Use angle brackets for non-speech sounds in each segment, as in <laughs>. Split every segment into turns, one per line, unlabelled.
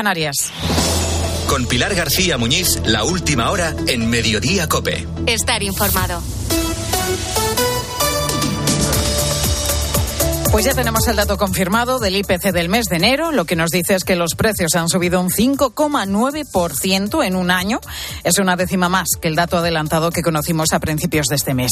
Canarias.
Con Pilar García Muñiz, la última hora en Mediodía Cope.
Estar informado.
Pues ya tenemos el dato confirmado del IPC del mes de enero. Lo que nos dice es que los precios han subido un 5,9% en un año. Es una décima más que el dato adelantado que conocimos a principios de este mes.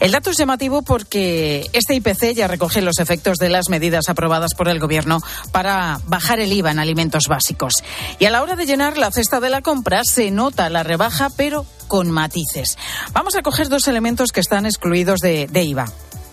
El dato es llamativo porque este IPC ya recoge los efectos de las medidas aprobadas por el Gobierno para bajar el IVA en alimentos básicos. Y a la hora de llenar la cesta de la compra se nota la rebaja, pero con matices. Vamos a coger dos elementos que están excluidos de, de IVA.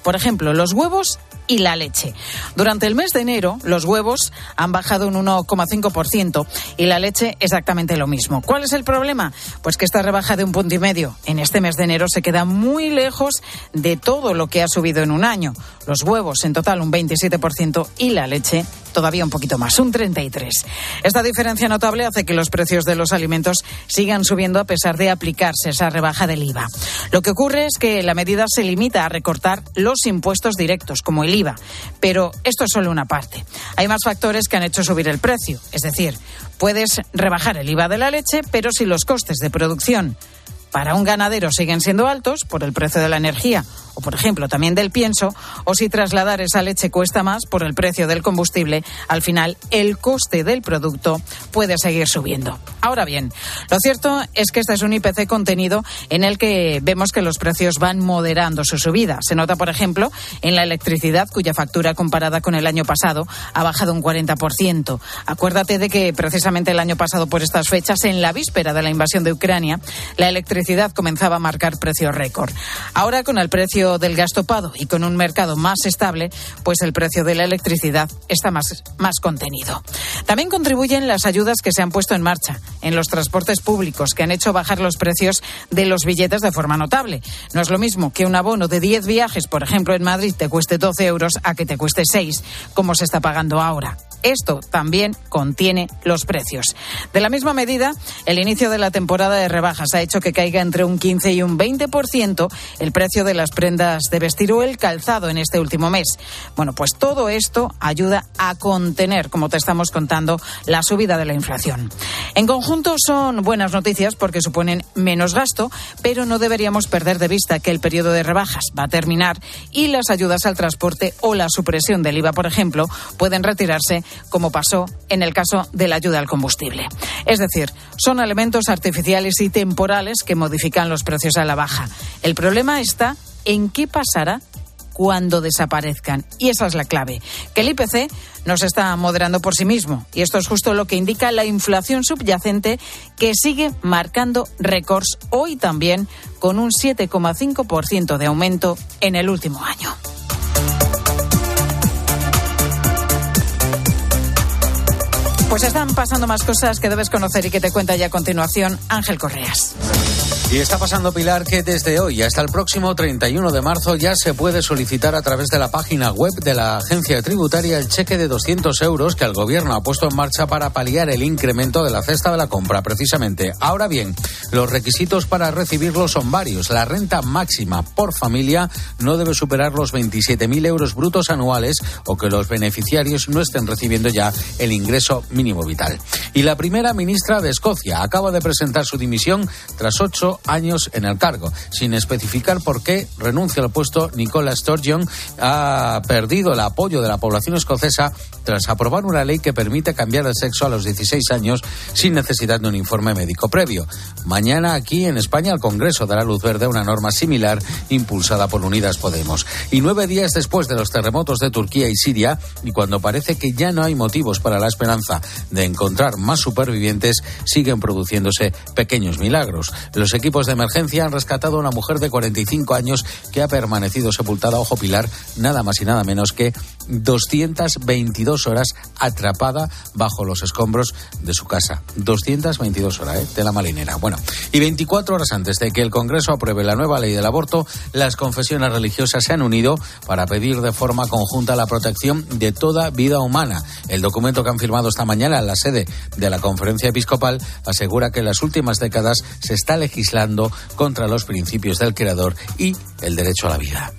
Por ejemplo, los huevos y la leche. Durante el mes de enero, los huevos han bajado un 1,5% y la leche exactamente lo mismo. ¿Cuál es el problema? Pues que esta rebaja de un punto y medio en este mes de enero se queda muy lejos de todo lo que ha subido en un año. Los huevos en total un 27% y la leche todavía un poquito más, un 33%. Esta diferencia notable hace que los precios de los alimentos sigan subiendo a pesar de aplicarse esa rebaja del IVA. Lo que ocurre es que la medida se limita a recortar los impuestos directos, como el IVA. Pero esto es solo una parte. Hay más factores que han hecho subir el precio. Es decir, puedes rebajar el IVA de la leche, pero si los costes de producción para un ganadero siguen siendo altos por el precio de la energía o, por ejemplo, también del pienso, o si trasladar esa leche cuesta más por el precio del combustible, al final el coste del producto puede seguir subiendo. Ahora bien, lo cierto es que este es un IPC contenido en el que vemos que los precios van moderando su subida. Se nota, por ejemplo, en la electricidad, cuya factura comparada con el año pasado ha bajado un 40%. Acuérdate de que precisamente el año pasado, por estas fechas, en la víspera de la invasión de Ucrania, la electricidad comenzaba a marcar precios récord. Ahora, con el precio del gas topado y con un mercado más estable, pues el precio de la electricidad está más, más contenido. También contribuyen las ayudas que se han puesto en marcha en los transportes públicos, que han hecho bajar los precios de los billetes de forma notable. No es lo mismo que un abono de 10 viajes, por ejemplo, en Madrid, te cueste 12 euros a que te cueste 6, como se está pagando ahora. Esto también contiene los precios. De la misma medida, el inicio de la temporada de rebajas ha hecho que caiga entre un 15 y un 20% el precio de las prendas de vestir o el calzado en este último mes. Bueno, pues todo esto ayuda a contener, como te estamos contando, la subida de la inflación. En conjunto son buenas noticias porque suponen menos gasto, pero no deberíamos perder de vista que el periodo de rebajas va a terminar y las ayudas al transporte o la supresión del IVA, por ejemplo, pueden retirarse como pasó en el caso de la ayuda al combustible. Es decir, son elementos artificiales y temporales que modifican los precios a la baja. El problema está en qué pasará cuando desaparezcan. Y esa es la clave, que el IPC no se está moderando por sí mismo. Y esto es justo lo que indica la inflación subyacente que sigue marcando récords hoy también con un 7,5% de aumento en el último año. Pues están pasando más cosas que debes conocer y que te cuenta ya a continuación Ángel Correas.
Y está pasando, Pilar, que desde hoy hasta el próximo 31 de marzo ya se puede solicitar a través de la página web de la agencia tributaria el cheque de 200 euros que el gobierno ha puesto en marcha para paliar el incremento de la cesta de la compra, precisamente. Ahora bien, los requisitos para recibirlo son varios. La renta máxima por familia no debe superar los 27.000 euros brutos anuales o que los beneficiarios no estén recibiendo ya el ingreso mínimo vital. Y la primera ministra de Escocia acaba de presentar su dimisión tras ocho años en el cargo. Sin especificar por qué renuncia al puesto, Nicola Sturgeon ha perdido el apoyo de la población escocesa tras aprobar una ley que permite cambiar el sexo a los 16 años sin necesidad de un informe médico previo. Mañana aquí en España el Congreso dará luz verde a una norma similar impulsada por Unidas Podemos. Y nueve días después de los terremotos de Turquía y Siria, y cuando parece que ya no hay motivos para la esperanza de encontrar más supervivientes, siguen produciéndose pequeños milagros. Los equipos de emergencia han rescatado a una mujer de 45 años que ha permanecido sepultada, ojo pilar, nada más y nada menos que 222 horas atrapada bajo los escombros de su casa. 222 horas, ¿eh? De la malinera. Bueno, y 24 horas antes de que el Congreso apruebe la nueva ley del aborto, las confesiones religiosas se han unido para pedir de forma conjunta la protección de toda vida humana. El documento que han firmado esta mañana en la sede de la conferencia episcopal asegura que en las últimas décadas se está legislando contra los principios del Creador y el derecho a la vida.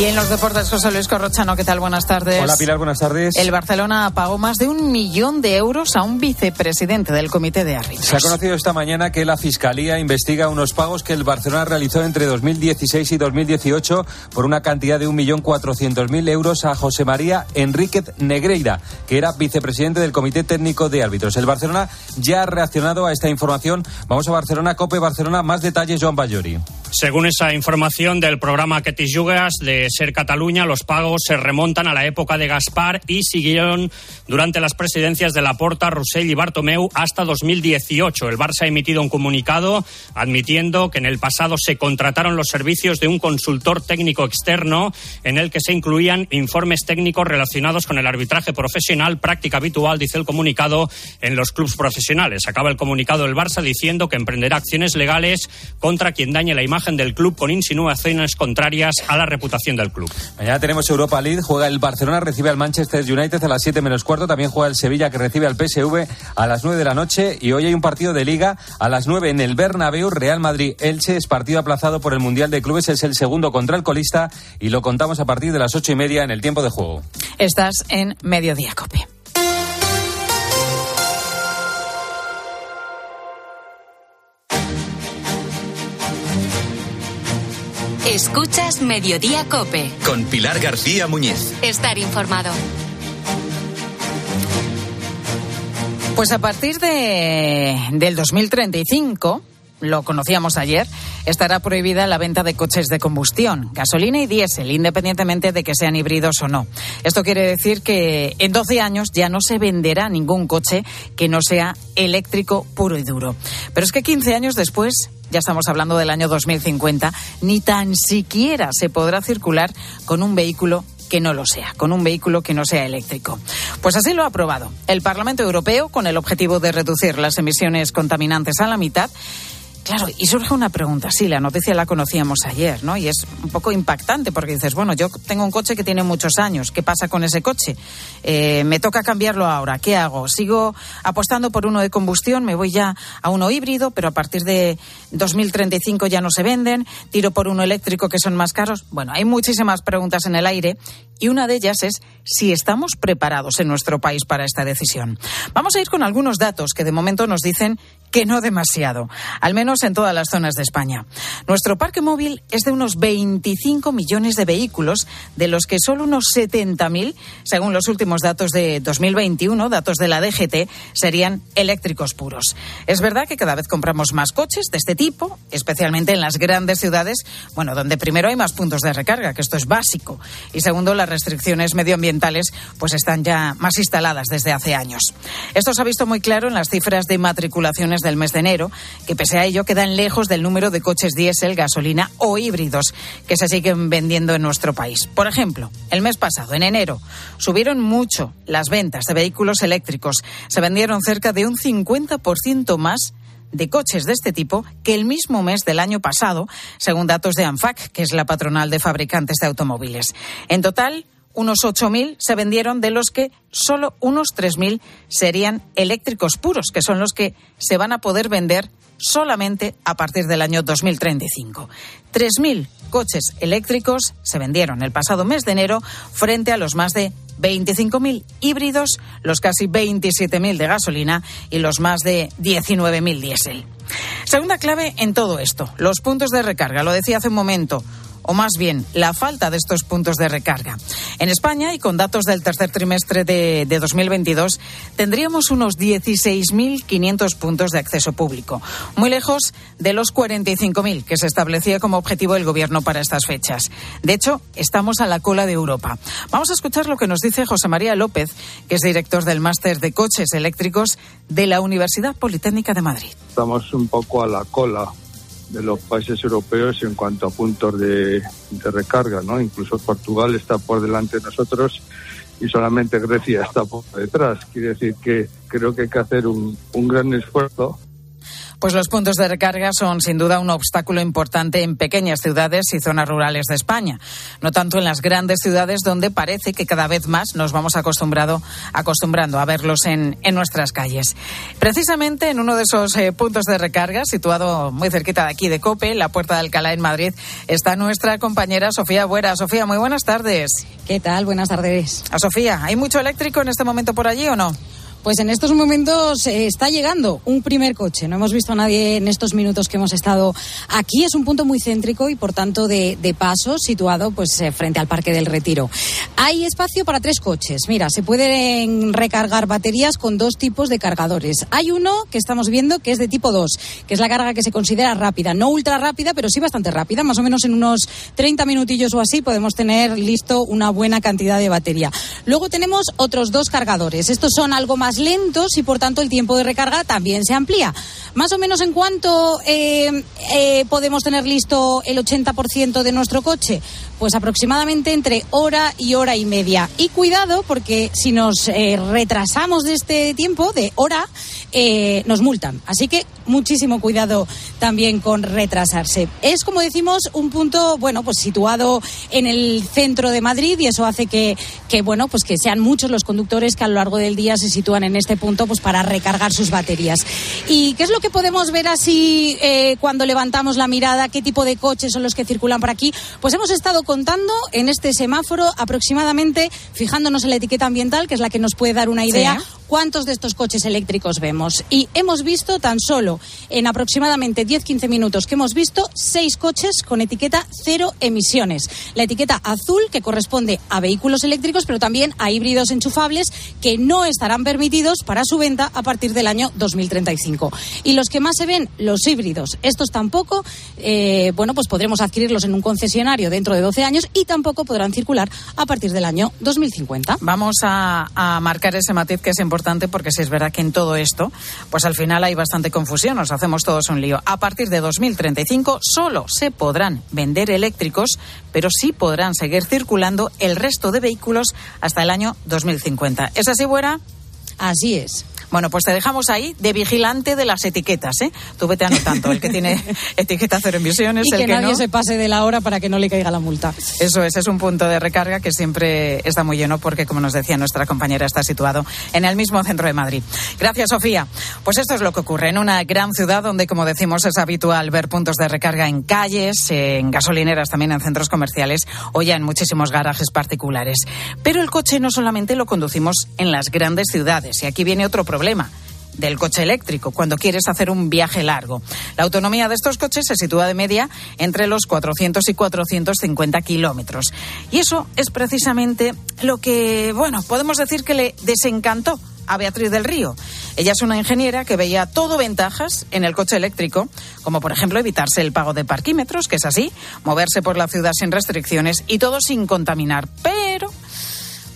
Y en los deportes, José Luis Corrochano, ¿qué tal? Buenas tardes.
Hola Pilar, buenas tardes.
El Barcelona pagó más de un millón de euros a un vicepresidente del comité de árbitros.
Se ha conocido esta mañana que la Fiscalía investiga unos pagos que el Barcelona realizó entre 2016 y 2018 por una cantidad de 1.400.000 euros a José María Enríquez Negreira, que era vicepresidente del Comité Técnico de Árbitros. El Barcelona ya ha reaccionado a esta información. Vamos a Barcelona, Cope Barcelona. Más detalles, Joan Bayori.
Según esa información del programa Que Jugas de Ser Cataluña, los pagos se remontan a la época de Gaspar y siguieron durante las presidencias de Laporta, Rossell y Bartomeu hasta 2018. El Barça ha emitido un comunicado admitiendo que en el pasado se contrataron los servicios de un consultor técnico externo en el que se incluían informes técnicos relacionados con el arbitraje profesional, práctica habitual, dice el comunicado, en los clubes profesionales. Acaba el comunicado del Barça diciendo que emprenderá acciones legales contra quien dañe la imagen del club con insinuaciones contrarias a la reputación club.
Mañana tenemos Europa League, juega el Barcelona, recibe al Manchester United a las 7 menos cuarto, también juega el Sevilla que recibe al PSV a las 9 de la noche y hoy hay un partido de liga a las 9 en el Bernabéu, Real Madrid-Elche, es partido aplazado por el Mundial de Clubes, es el segundo contra el colista y lo contamos a partir de las ocho y media en el tiempo de juego.
Estás en Mediodía Cope.
Escuchas Mediodía Cope.
Con Pilar García Muñiz.
Estar informado.
Pues a partir de, del 2035, lo conocíamos ayer, estará prohibida la venta de coches de combustión, gasolina y diésel, independientemente de que sean híbridos o no. Esto quiere decir que en 12 años ya no se venderá ningún coche que no sea eléctrico puro y duro. Pero es que 15 años después ya estamos hablando del año 2050, ni tan siquiera se podrá circular con un vehículo que no lo sea, con un vehículo que no sea eléctrico. Pues así lo ha aprobado el Parlamento Europeo con el objetivo de reducir las emisiones contaminantes a la mitad Claro, y surge una pregunta. Sí, la noticia la conocíamos ayer, ¿no? Y es un poco impactante porque dices, bueno, yo tengo un coche que tiene muchos años. ¿Qué pasa con ese coche? Eh, me toca cambiarlo ahora. ¿Qué hago? ¿Sigo apostando por uno de combustión? ¿Me voy ya a uno híbrido? Pero a partir de 2035 ya no se venden. ¿Tiro por uno eléctrico que son más caros? Bueno, hay muchísimas preguntas en el aire y una de ellas es si estamos preparados en nuestro país para esta decisión. Vamos a ir con algunos datos que de momento nos dicen que no demasiado, al menos en todas las zonas de España. Nuestro parque móvil es de unos 25 millones de vehículos, de los que solo unos 70.000, según los últimos datos de 2021, datos de la DGT, serían eléctricos puros. Es verdad que cada vez compramos más coches de este tipo, especialmente en las grandes ciudades, bueno, donde primero hay más puntos de recarga, que esto es básico, y segundo, las restricciones medioambientales pues están ya más instaladas desde hace años. Esto se ha visto muy claro en las cifras de matriculaciones del mes de enero, que pese a quedan lejos del número de coches diésel, gasolina o híbridos que se siguen vendiendo en nuestro país. Por ejemplo, el mes pasado, en enero, subieron mucho las ventas de vehículos eléctricos. Se vendieron cerca de un 50% más de coches de este tipo que el mismo mes del año pasado, según datos de ANFAC, que es la patronal de fabricantes de automóviles. En total, unos 8.000 se vendieron, de los que solo unos 3.000 serían eléctricos puros, que son los que se van a poder vender solamente a partir del año 2035. 3.000 coches eléctricos se vendieron el pasado mes de enero frente a los más de 25.000 híbridos, los casi 27.000 de gasolina y los más de 19.000 diésel. Segunda clave en todo esto, los puntos de recarga. Lo decía hace un momento o más bien la falta de estos puntos de recarga. En España, y con datos del tercer trimestre de, 2022, tendríamos unos 16.500 puntos de acceso público, muy lejos de los 45.000 que se establecía como objetivo el Gobierno para estas fechas. De hecho, estamos a la cola de Europa. Vamos a escuchar lo que nos dice José María López, que es director del máster de coches eléctricos de la Universidad Politécnica de Madrid.
Estamos un poco a la cola de los países europeos en cuanto a puntos de, recarga, ¿no? Incluso Portugal está por delante de nosotros y solamente Grecia está por detrás. Quiere decir que creo que hay que hacer un, un gran esfuerzo
Pues los puntos de recarga son sin duda un obstáculo importante en pequeñas ciudades y zonas rurales de España. No tanto en las grandes ciudades donde parece que cada vez más nos vamos acostumbrado, acostumbrando a verlos en, en nuestras calles. Precisamente en uno de esos eh, puntos de recarga, situado muy cerquita de aquí de Cope, la Puerta de Alcalá en Madrid, está nuestra compañera Sofía Buera. Sofía, muy buenas tardes.
¿Qué tal? Buenas tardes.
A Sofía, ¿hay mucho eléctrico en este momento por allí o no?
Pues en estos momentos eh, está llegando un primer coche. No hemos visto a nadie en estos minutos que hemos estado aquí. Es un punto muy céntrico y, por tanto, de, paso, situado pues eh, frente al Parque del Retiro. Hay espacio para tres coches. Mira, se pueden recargar baterías con dos tipos de cargadores. Hay uno que estamos viendo que es de tipo 2, que es la carga que se considera rápida. No ultra rápida, pero sí bastante rápida. Más o menos en unos 30 minutillos o así podemos tener listo una buena cantidad de batería. Luego tenemos otros dos cargadores. Estos son algo más lentos y por tanto el tiempo de recarga también se amplía. Más o menos en cuánto eh, eh, podemos tener listo el 80% de nuestro coche. Pues aproximadamente entre hora y hora y media. Y cuidado porque si nos eh, retrasamos de este tiempo, de hora, nos multan. Así que muchísimo cuidado también con retrasarse. Es, como decimos, un punto, bueno, pues situado en el centro de Madrid y eso hace que, que bueno, pues que sean muchos los conductores que a lo largo del día se sitúan en este punto pues para recargar sus baterías. ¿Y qué es lo que podemos ver así eh, cuando levantamos la mirada? ¿Qué tipo de coches son los que circulan por aquí? Pues hemos estado contando en este semáforo aproximadamente, fijándonos en la etiqueta ambiental, que es la que nos puede dar una idea, cuántos de estos coches eléctricos vemos. Y hemos visto tan solo en aproximadamente 10-15 minutos que hemos visto seis coches con etiqueta cero emisiones. La etiqueta azul que corresponde a vehículos eléctricos, pero también a híbridos enchufables que no estarán permitidos para su venta a partir del año 2035. Y los que más se ven, los híbridos. Estos tampoco, eh, bueno, pues podremos adquirirlos en un concesionario dentro de 12 años y tampoco podrán circular a partir del año 2050.
Vamos a, a marcar ese matiz que es importante porque si es verdad que en todo esto, pues al final hay bastante confusión, nos hacemos todos un lío. A partir de 2035 solo se podrán vender eléctricos, pero sí podrán seguir circulando el resto de vehículos hasta el año 2050. ¿Es así, Buena?
Así es.
Bueno, pues te dejamos ahí de vigilante de las etiquetas, ¿eh? Tú vete anotando, el que tiene <laughs> etiqueta cero emisiones,
y
el
que,
que
nadie
no.
se pase de la hora para que no le caiga la multa.
Eso es, es un punto de recarga que siempre está muy lleno porque, como nos decía nuestra compañera, está situado en el mismo centro de Madrid. Gracias, Sofía. Pues esto es lo que ocurre en una gran ciudad donde, como decimos, es habitual ver puntos de recarga en calles, en gasolineras, también en centros comerciales o ya en muchísimos garajes particulares. Pero el coche no solamente lo conducimos en las grandes ciudades y aquí viene otro problema del coche eléctrico cuando quieres hacer un viaje largo. La autonomía de estos coches se sitúa de media entre los 400 y 450 kilómetros. Y eso es precisamente lo que, bueno, podemos decir que le desencantó a Beatriz del Río. Ella es una ingeniera que veía todo ventajas en el coche eléctrico, como por ejemplo evitarse el pago de parquímetros, que es así, moverse por la ciudad sin restricciones y todo sin contaminar. Pero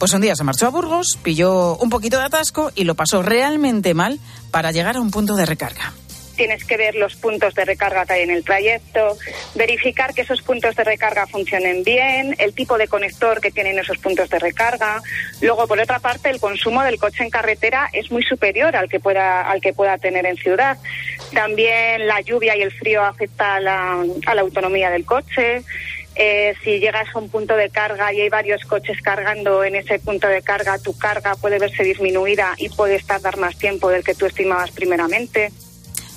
pues un día se marchó a Burgos, pilló un poquito de atasco y lo pasó realmente mal para llegar a un punto de recarga
tienes que ver los puntos de recarga que hay en el trayecto, verificar que esos puntos de recarga funcionen bien, el tipo de conector que tienen esos puntos de recarga. Luego, por otra parte, el consumo del coche en carretera es muy superior al que pueda, al que pueda tener en ciudad. También la lluvia y el frío afecta a la, a la autonomía del coche. Eh, si llegas a un punto de carga y hay varios coches cargando en ese punto de carga, tu carga puede verse disminuida y puedes tardar más tiempo del que tú estimabas primeramente.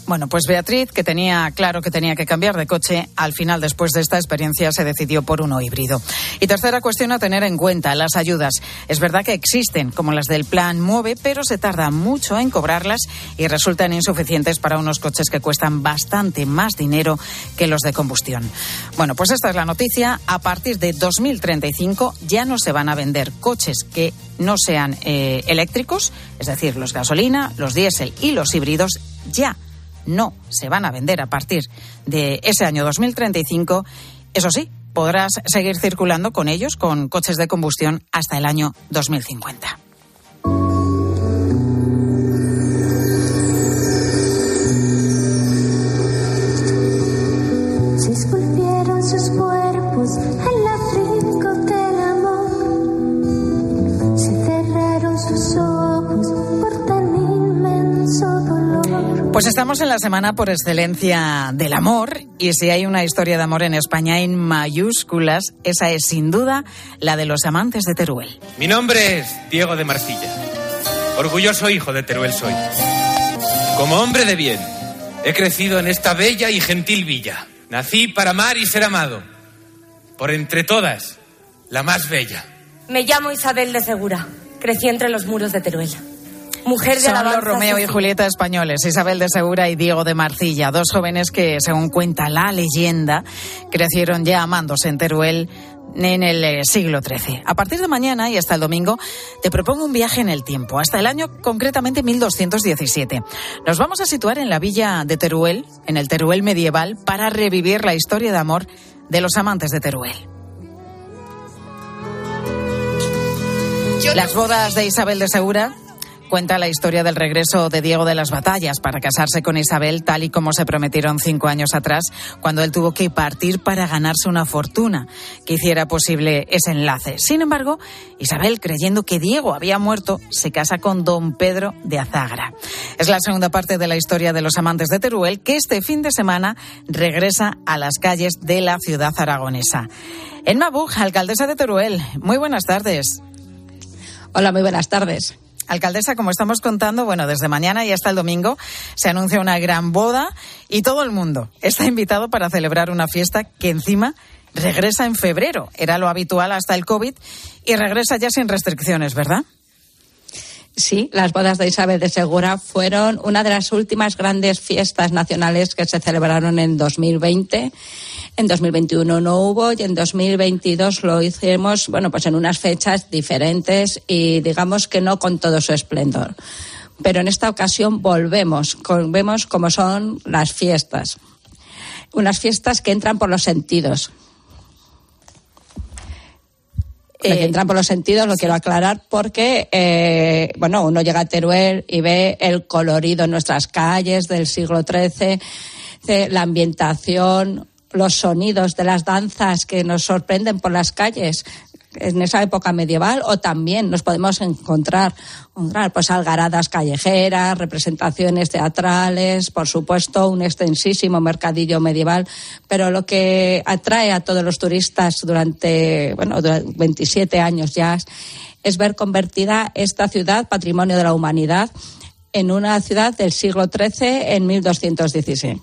Bueno, pues Beatriz, que tenía claro que tenía que cambiar de coche, al final, después de esta experiencia, se decidió por uno híbrido. Y tercera cuestión a tener en cuenta, las ayudas. Es verdad que existen, como las del plan Mueve, pero se tarda mucho en cobrarlas y resultan insuficientes para unos coches que cuestan bastante más dinero que los de combustión. Bueno, pues esta es la noticia. A partir de 2035 ya no se van a vender coches que no sean eh, eléctricos, es decir, los gasolina, los diésel y los híbridos, ya no se van a vender a partir de ese año 2035. Eso sí, podrás seguir circulando con ellos, con coches de combustión, hasta el año 2050. Pues estamos en la semana por excelencia del amor y si hay una historia de amor en España en mayúsculas, esa es sin duda la de los amantes de Teruel.
Mi nombre es Diego de Marcilla. Orgulloso hijo de Teruel soy. Como hombre de bien, he crecido en esta bella y gentil villa. Nací para amar y ser amado. Por entre todas, la más bella.
Me llamo Isabel de Segura. Crecí entre los muros de Teruel. Mujer de
Son
alabanza
los Romeo y. Julieta españoles, Isabel de Segura y Diego de Marcilla, dos jóvenes que, según cuenta la leyenda, crecieron ya amándose en Teruel en el eh, siglo XIII. A partir de mañana y hasta el domingo te propongo un viaje en el tiempo, hasta el año concretamente 1217. Nos vamos a situar en la villa de Teruel, en el Teruel medieval, para revivir la historia de amor de los amantes de Teruel. Las bodas de Isabel de Segura cuenta la historia del regreso de Diego de las batallas para casarse con Isabel tal y como se prometieron cinco años atrás, cuando él tuvo que partir para ganarse una fortuna que hiciera posible ese enlace. Sin embargo, Isabel, creyendo que Diego había muerto, se casa con don Pedro de Azagra. Es la segunda parte de la historia de los amantes de Teruel que este fin de semana regresa a las calles de la ciudad aragonesa. Elma Buj, alcaldesa de Teruel, muy buenas tardes.
Hola, muy buenas tardes.
Alcaldesa, como estamos contando, bueno, desde mañana y hasta el domingo se anuncia una gran boda y todo el mundo está invitado para celebrar una fiesta que encima regresa en febrero. Era lo habitual hasta el COVID y regresa ya sin restricciones, ¿verdad?
Sí, las bodas de Isabel de Segura fueron una de las últimas grandes fiestas nacionales que se celebraron en 2020. En 2021 no hubo y en 2022 lo hicimos, bueno, pues en unas fechas diferentes y digamos que no con todo su esplendor. Pero en esta ocasión volvemos, vemos cómo son las fiestas. Unas fiestas que entran por los sentidos, Lo que entran por los sentidos, lo quiero aclarar porque, eh, bueno, uno llega a Teruel y ve el colorido en nuestras calles del siglo XIII, eh, la ambientación, los sonidos de las danzas que nos sorprenden por las calles en esa época medieval o también nos podemos encontrar, pues algaradas callejeras, representaciones teatrales, por supuesto un extensísimo mercadillo medieval, pero lo que atrae a todos los turistas durante, bueno, durante 27 años ya es ver convertida esta ciudad, patrimonio de la humanidad, en una ciudad del siglo XIII en 1216.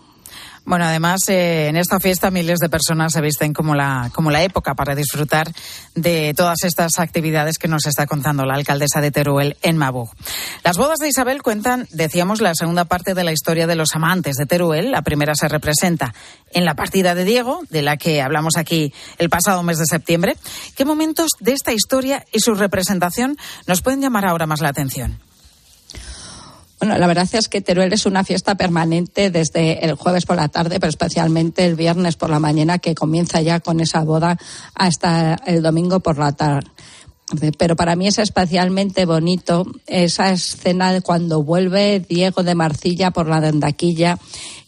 Bueno, además, eh, en esta fiesta miles de personas se visten como la, como la época para disfrutar de todas estas actividades que nos está contando la alcaldesa de Teruel en Mabug. Las bodas de Isabel cuentan, decíamos, la segunda parte de la historia de los amantes de Teruel. La primera se representa en la partida de Diego, de la que hablamos aquí el pasado mes de septiembre. ¿Qué momentos de esta historia y su representación nos pueden llamar ahora más la atención?
Bueno, la verdad es que Teruel es una fiesta permanente desde el jueves por la tarde, pero especialmente el viernes por la mañana, que comienza ya con esa boda hasta el domingo por la tarde. Pero para mí es especialmente bonito esa escena de cuando vuelve Diego de Marcilla por la dendaquilla,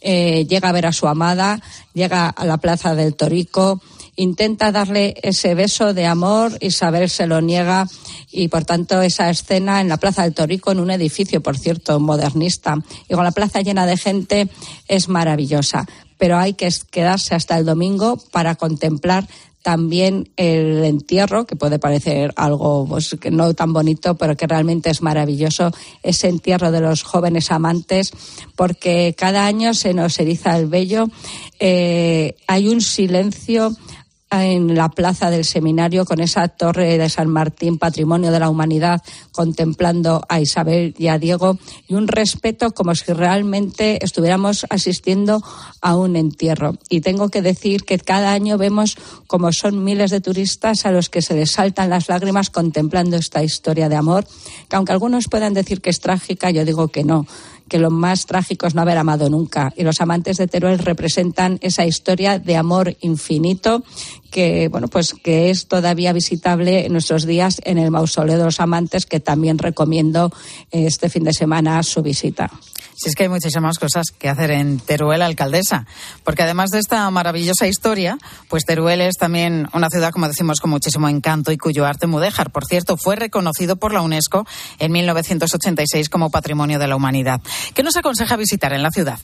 eh, llega a ver a su amada, llega a la plaza del Torico, intenta darle ese beso de amor, Isabel se lo niega y por tanto esa escena en la Plaza del Torico, en un edificio, por cierto, modernista, y con la plaza llena de gente, es maravillosa. Pero hay que quedarse hasta el domingo para contemplar también el entierro, que puede parecer algo pues, no tan bonito, pero que realmente es maravilloso, ese entierro de los jóvenes amantes, porque cada año se nos eriza el vello, eh, hay un silencio en la plaza del seminario con esa torre de San Martín, patrimonio de la humanidad, contemplando a Isabel y a Diego, y un respeto como si realmente estuviéramos asistiendo a un entierro. Y tengo que decir que cada año vemos como son miles de turistas a los que se les saltan las lágrimas contemplando esta historia de amor, que aunque algunos puedan decir que es trágica, yo digo que no que lo más trágico es no haber amado nunca. Y los amantes de Teruel representan esa historia de amor infinito que, bueno, pues que es todavía visitable en nuestros días en el Mausoleo de los Amantes, que también recomiendo eh, este fin de semana su visita.
Si es que hay muchísimas cosas que hacer en Teruel, alcaldesa, porque además de esta maravillosa historia, pues Teruel es también una ciudad, como decimos, con muchísimo encanto y cuyo arte mudéjar, por cierto, fue reconocido por la UNESCO en 1986 como Patrimonio de la Humanidad. ¿Qué nos aconseja visitar en la ciudad?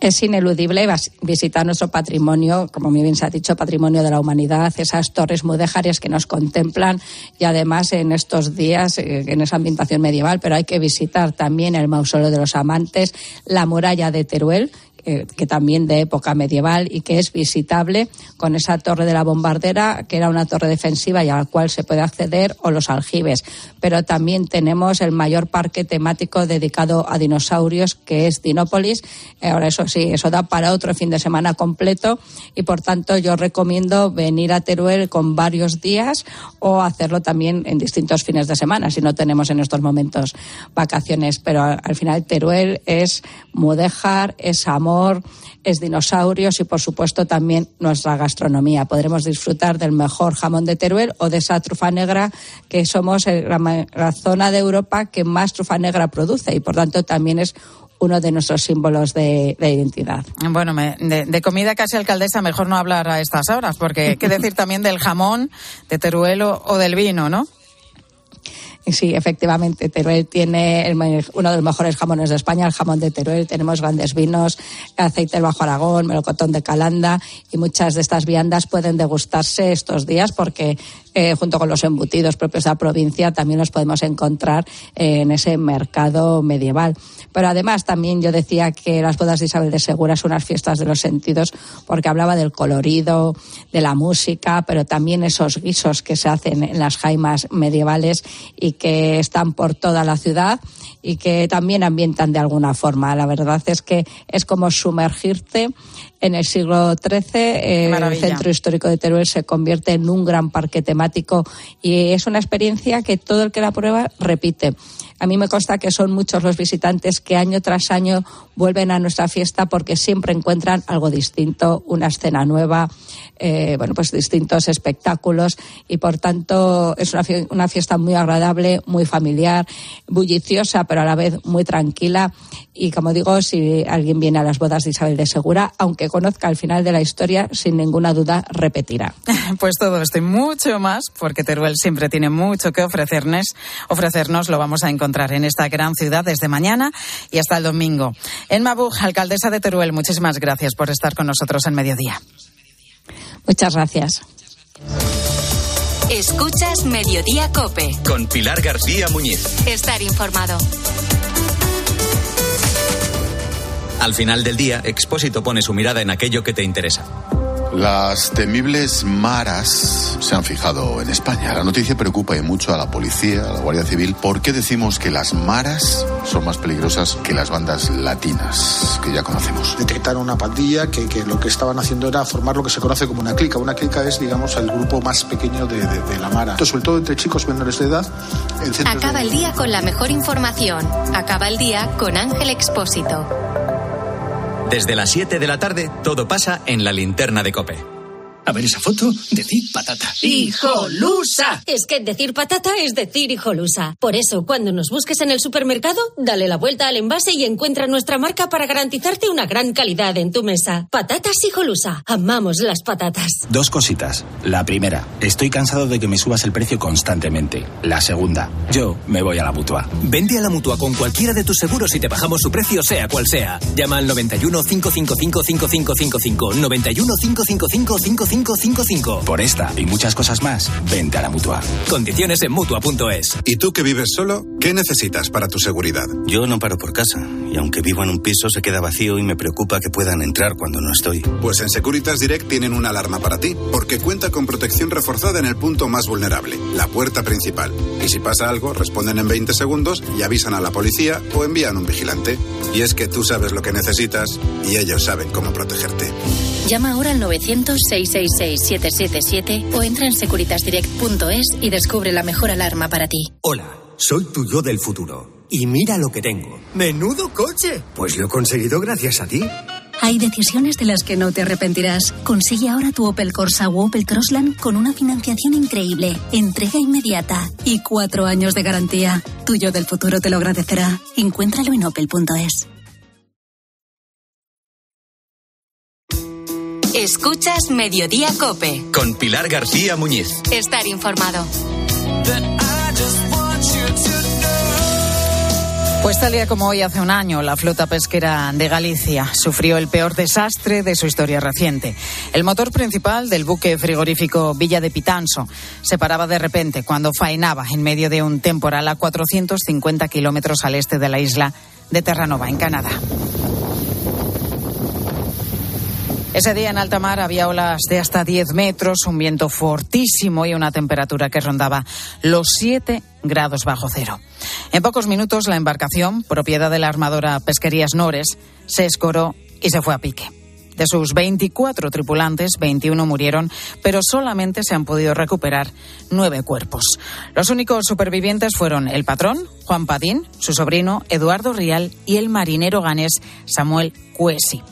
Es ineludible visitar nuestro patrimonio, como muy bien se ha dicho, patrimonio de la humanidad, esas torres mudéjares que nos contemplan y además en estos días, eh, en esa ambientación medieval, pero hay que visitar también el mausoleo de los amantes, la muralla de Teruel, eh, que también de época medieval y que es visitable con esa torre de la bombardera, que era una torre defensiva y a la cual se puede acceder, o los aljibes. Pero también tenemos el mayor parque temático dedicado a dinosaurios, que es Dinópolis. Eh, ahora, eso sí, eso da para otro fin de semana completo y, por tanto, yo recomiendo venir a Teruel con varios días o hacerlo también en distintos fines de semana, si no tenemos en estos momentos vacaciones. Pero al final, Teruel es mudéjar, es amor es dinosaurios y, por supuesto, también nuestra gastronomía. Podremos disfrutar del mejor jamón de Teruel o de esa trufa negra que somos la, zona de Europa que más trufa negra produce y, por tanto, también es uno de nuestros símbolos de, identidad.
Bueno, de, comida casi alcaldesa, mejor no hablar a estas horas, porque qué decir también del jamón, de Teruel o del vino, ¿no?
Sí, efectivamente, Teruel tiene uno de los mejores jamones de España, el jamón de Teruel. Tenemos grandes vinos, aceite del Bajo Aragón, melocotón de Calanda y muchas de estas viandas pueden degustarse estos días porque eh, junto con los embutidos propios de la provincia también los podemos encontrar en ese mercado medieval. Pero además también yo decía que las bodas de Isabel de Segura son unas fiestas de los sentidos porque hablaba del colorido, de la música, pero también esos guisos que se hacen en las jaimas medievales y que están por toda la ciudad y que también ambientan de alguna forma. La verdad es que es como sumergirte en el siglo XIII. el centro histórico de Teruel se convierte en un gran parque temático y es una experiencia que todo el que la prueba repite. A mí me consta que son muchos los visitantes que año tras año vuelven a nuestra fiesta porque siempre encuentran algo distinto, una escena nueva, eh, bueno, pues distintos espectáculos y por tanto es una, fiesta muy agradable, muy familiar, bulliciosa, pero a la vez muy tranquila. Y como digo, si alguien viene a las bodas de Isabel de Segura, aunque conozca el final de la historia, sin ninguna duda repetirá. <laughs>
Pues todo esto y mucho más, porque Teruel siempre tiene mucho que ofrecernos, ofrecernos lo vamos a encontrar en esta gran ciudad desde mañana y hasta el domingo. En Mabu, alcaldesa de Teruel, muchísimas gracias por estar con nosotros en mediodía.
Muchas gracias.
Escuchas Mediodía Cope.
Con Pilar García Muñiz.
Estar informado.
Al final del día, Expósito pone su mirada en aquello que te interesa.
Las temibles maras se han fijado en España. La noticia preocupa y mucho a la policía, a la Guardia Civil. ¿Por qué decimos que las maras son más peligrosas que las bandas latinas que ya conocemos?
Detectaron una pandilla que, lo que estaban haciendo era formar lo que se conoce como una clica. Una clica es, digamos, el grupo más pequeño de, la mara. sobre todo entre chicos menores de edad.
Acaba el día con la mejor información. Acaba el día con Ángel Expósito.
Desde las 7 de la tarde, todo pasa en la linterna de Cope.
A ver esa foto, decir patata.
¡Hijolusa! Es que decir patata es decir hijolusa. Por eso, cuando nos busques en el supermercado, dale la vuelta al envase y encuentra nuestra marca para garantizarte una gran calidad en tu mesa. Patatas hijolusa. Amamos las patatas.
Dos cositas. La primera, estoy cansado de que me subas el precio constantemente. La segunda, yo me voy a la mutua.
Vende a la mutua con cualquiera de tus seguros y te bajamos su precio, sea cual sea. Llama al 91 555 5555. 91 555 5555.
Por esta y muchas cosas más, vente a la mutua.
Condiciones en mutua.es.
¿Y tú que vives solo? ¿Qué necesitas para tu seguridad?
Yo no paro por casa. Y aunque vivo en un piso, se queda vacío y me preocupa que puedan entrar cuando no estoy.
Pues en Securitas Direct tienen una alarma para ti, porque cuenta con protección reforzada en el punto más vulnerable, la puerta principal. Y si pasa algo, responden en 20 segundos y avisan a la policía o envían un vigilante. Y es que tú sabes lo que necesitas y ellos saben cómo protegerte.
Llama ahora al 900 666 o entra en securitasdirect.es y descubre la mejor alarma para ti.
Hola, soy tu yo del futuro. Y mira lo que tengo. ¡Menudo coche! Pues lo he conseguido gracias a ti.
Hay decisiones de las que no te arrepentirás. Consigue ahora tu Opel Corsa o Opel Crossland con una financiación increíble, entrega inmediata y cuatro años de garantía. Tuyo del futuro te lo agradecerá. Encuéntralo en opel.es. Escuchas Mediodía Cope.
Con Pilar García Muñiz.
Estar informado.
Pues tal día como hoy hace un año, la flota pesquera de Galicia sufrió el peor desastre de su historia reciente. El motor principal del buque frigorífico Villa de Pitanso se paraba de repente cuando faenaba en medio de un temporal a 450 kilómetros al este de la isla de Terranova, en Canadá. Ese día en alta mar había olas de hasta 10 metros, un viento fortísimo y una temperatura que rondaba los 7 grados bajo cero. En pocos minutos la embarcación, propiedad de la armadora Pesquerías Nores, se escoró y se fue a pique. De sus 24 tripulantes, 21 murieron, pero solamente se han podido recuperar nueve cuerpos. Los únicos supervivientes fueron el patrón, Juan Padín, su sobrino, Eduardo Rial, y el marinero ganés Samuel Cuesi.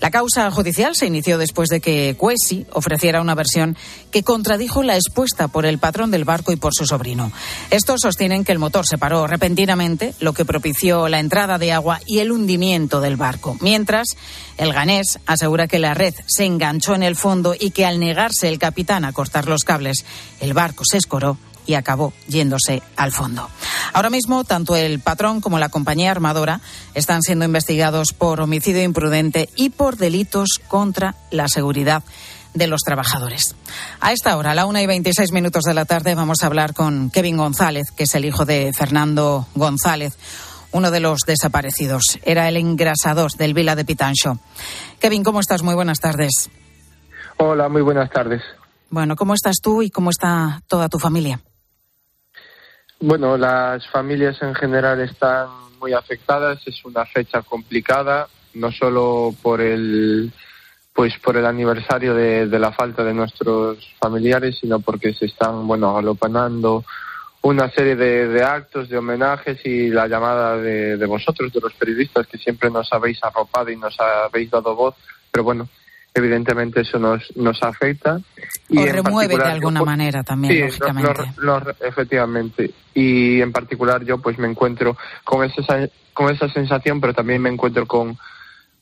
La causa judicial se inició después de que Cuesi ofreciera una versión que contradijo la expuesta por el patrón del barco y por su sobrino. Estos sostienen que el motor se paró repentinamente, lo que propició la entrada de agua y el hundimiento del barco. Mientras, el ganés asegura que la red se enganchó en el fondo y que al negarse el capitán a cortar los cables, el barco se escoró y acabó yéndose al fondo. Ahora mismo, tanto el patrón como la compañía armadora están siendo investigados por homicidio imprudente y por delitos contra la seguridad de los trabajadores. A esta hora, a la una y 26 minutos de la tarde, vamos a hablar con Kevin González, que es el hijo de Fernando González, uno de los desaparecidos. Era el engrasador del Vila de Pitancho. Kevin, ¿cómo estás? Muy buenas tardes.
Hola, muy buenas tardes.
Bueno, ¿cómo estás tú y cómo está toda tu familia?
Bueno, las familias en general están muy afectadas. Es una fecha complicada, no solo por el pues por el aniversario de, la falta de nuestros familiares, sino porque se están bueno alopanando una serie de, actos, de homenajes y la llamada de, de, vosotros, de los periodistas, que siempre nos habéis arropado y nos habéis dado voz. Pero bueno, evidentemente eso nos, nos afecta.
Y o remueve de alguna manera también, lógicamente.
efectivamente. Y en particular yo pues me encuentro con esa, con esa sensación, pero también me encuentro con,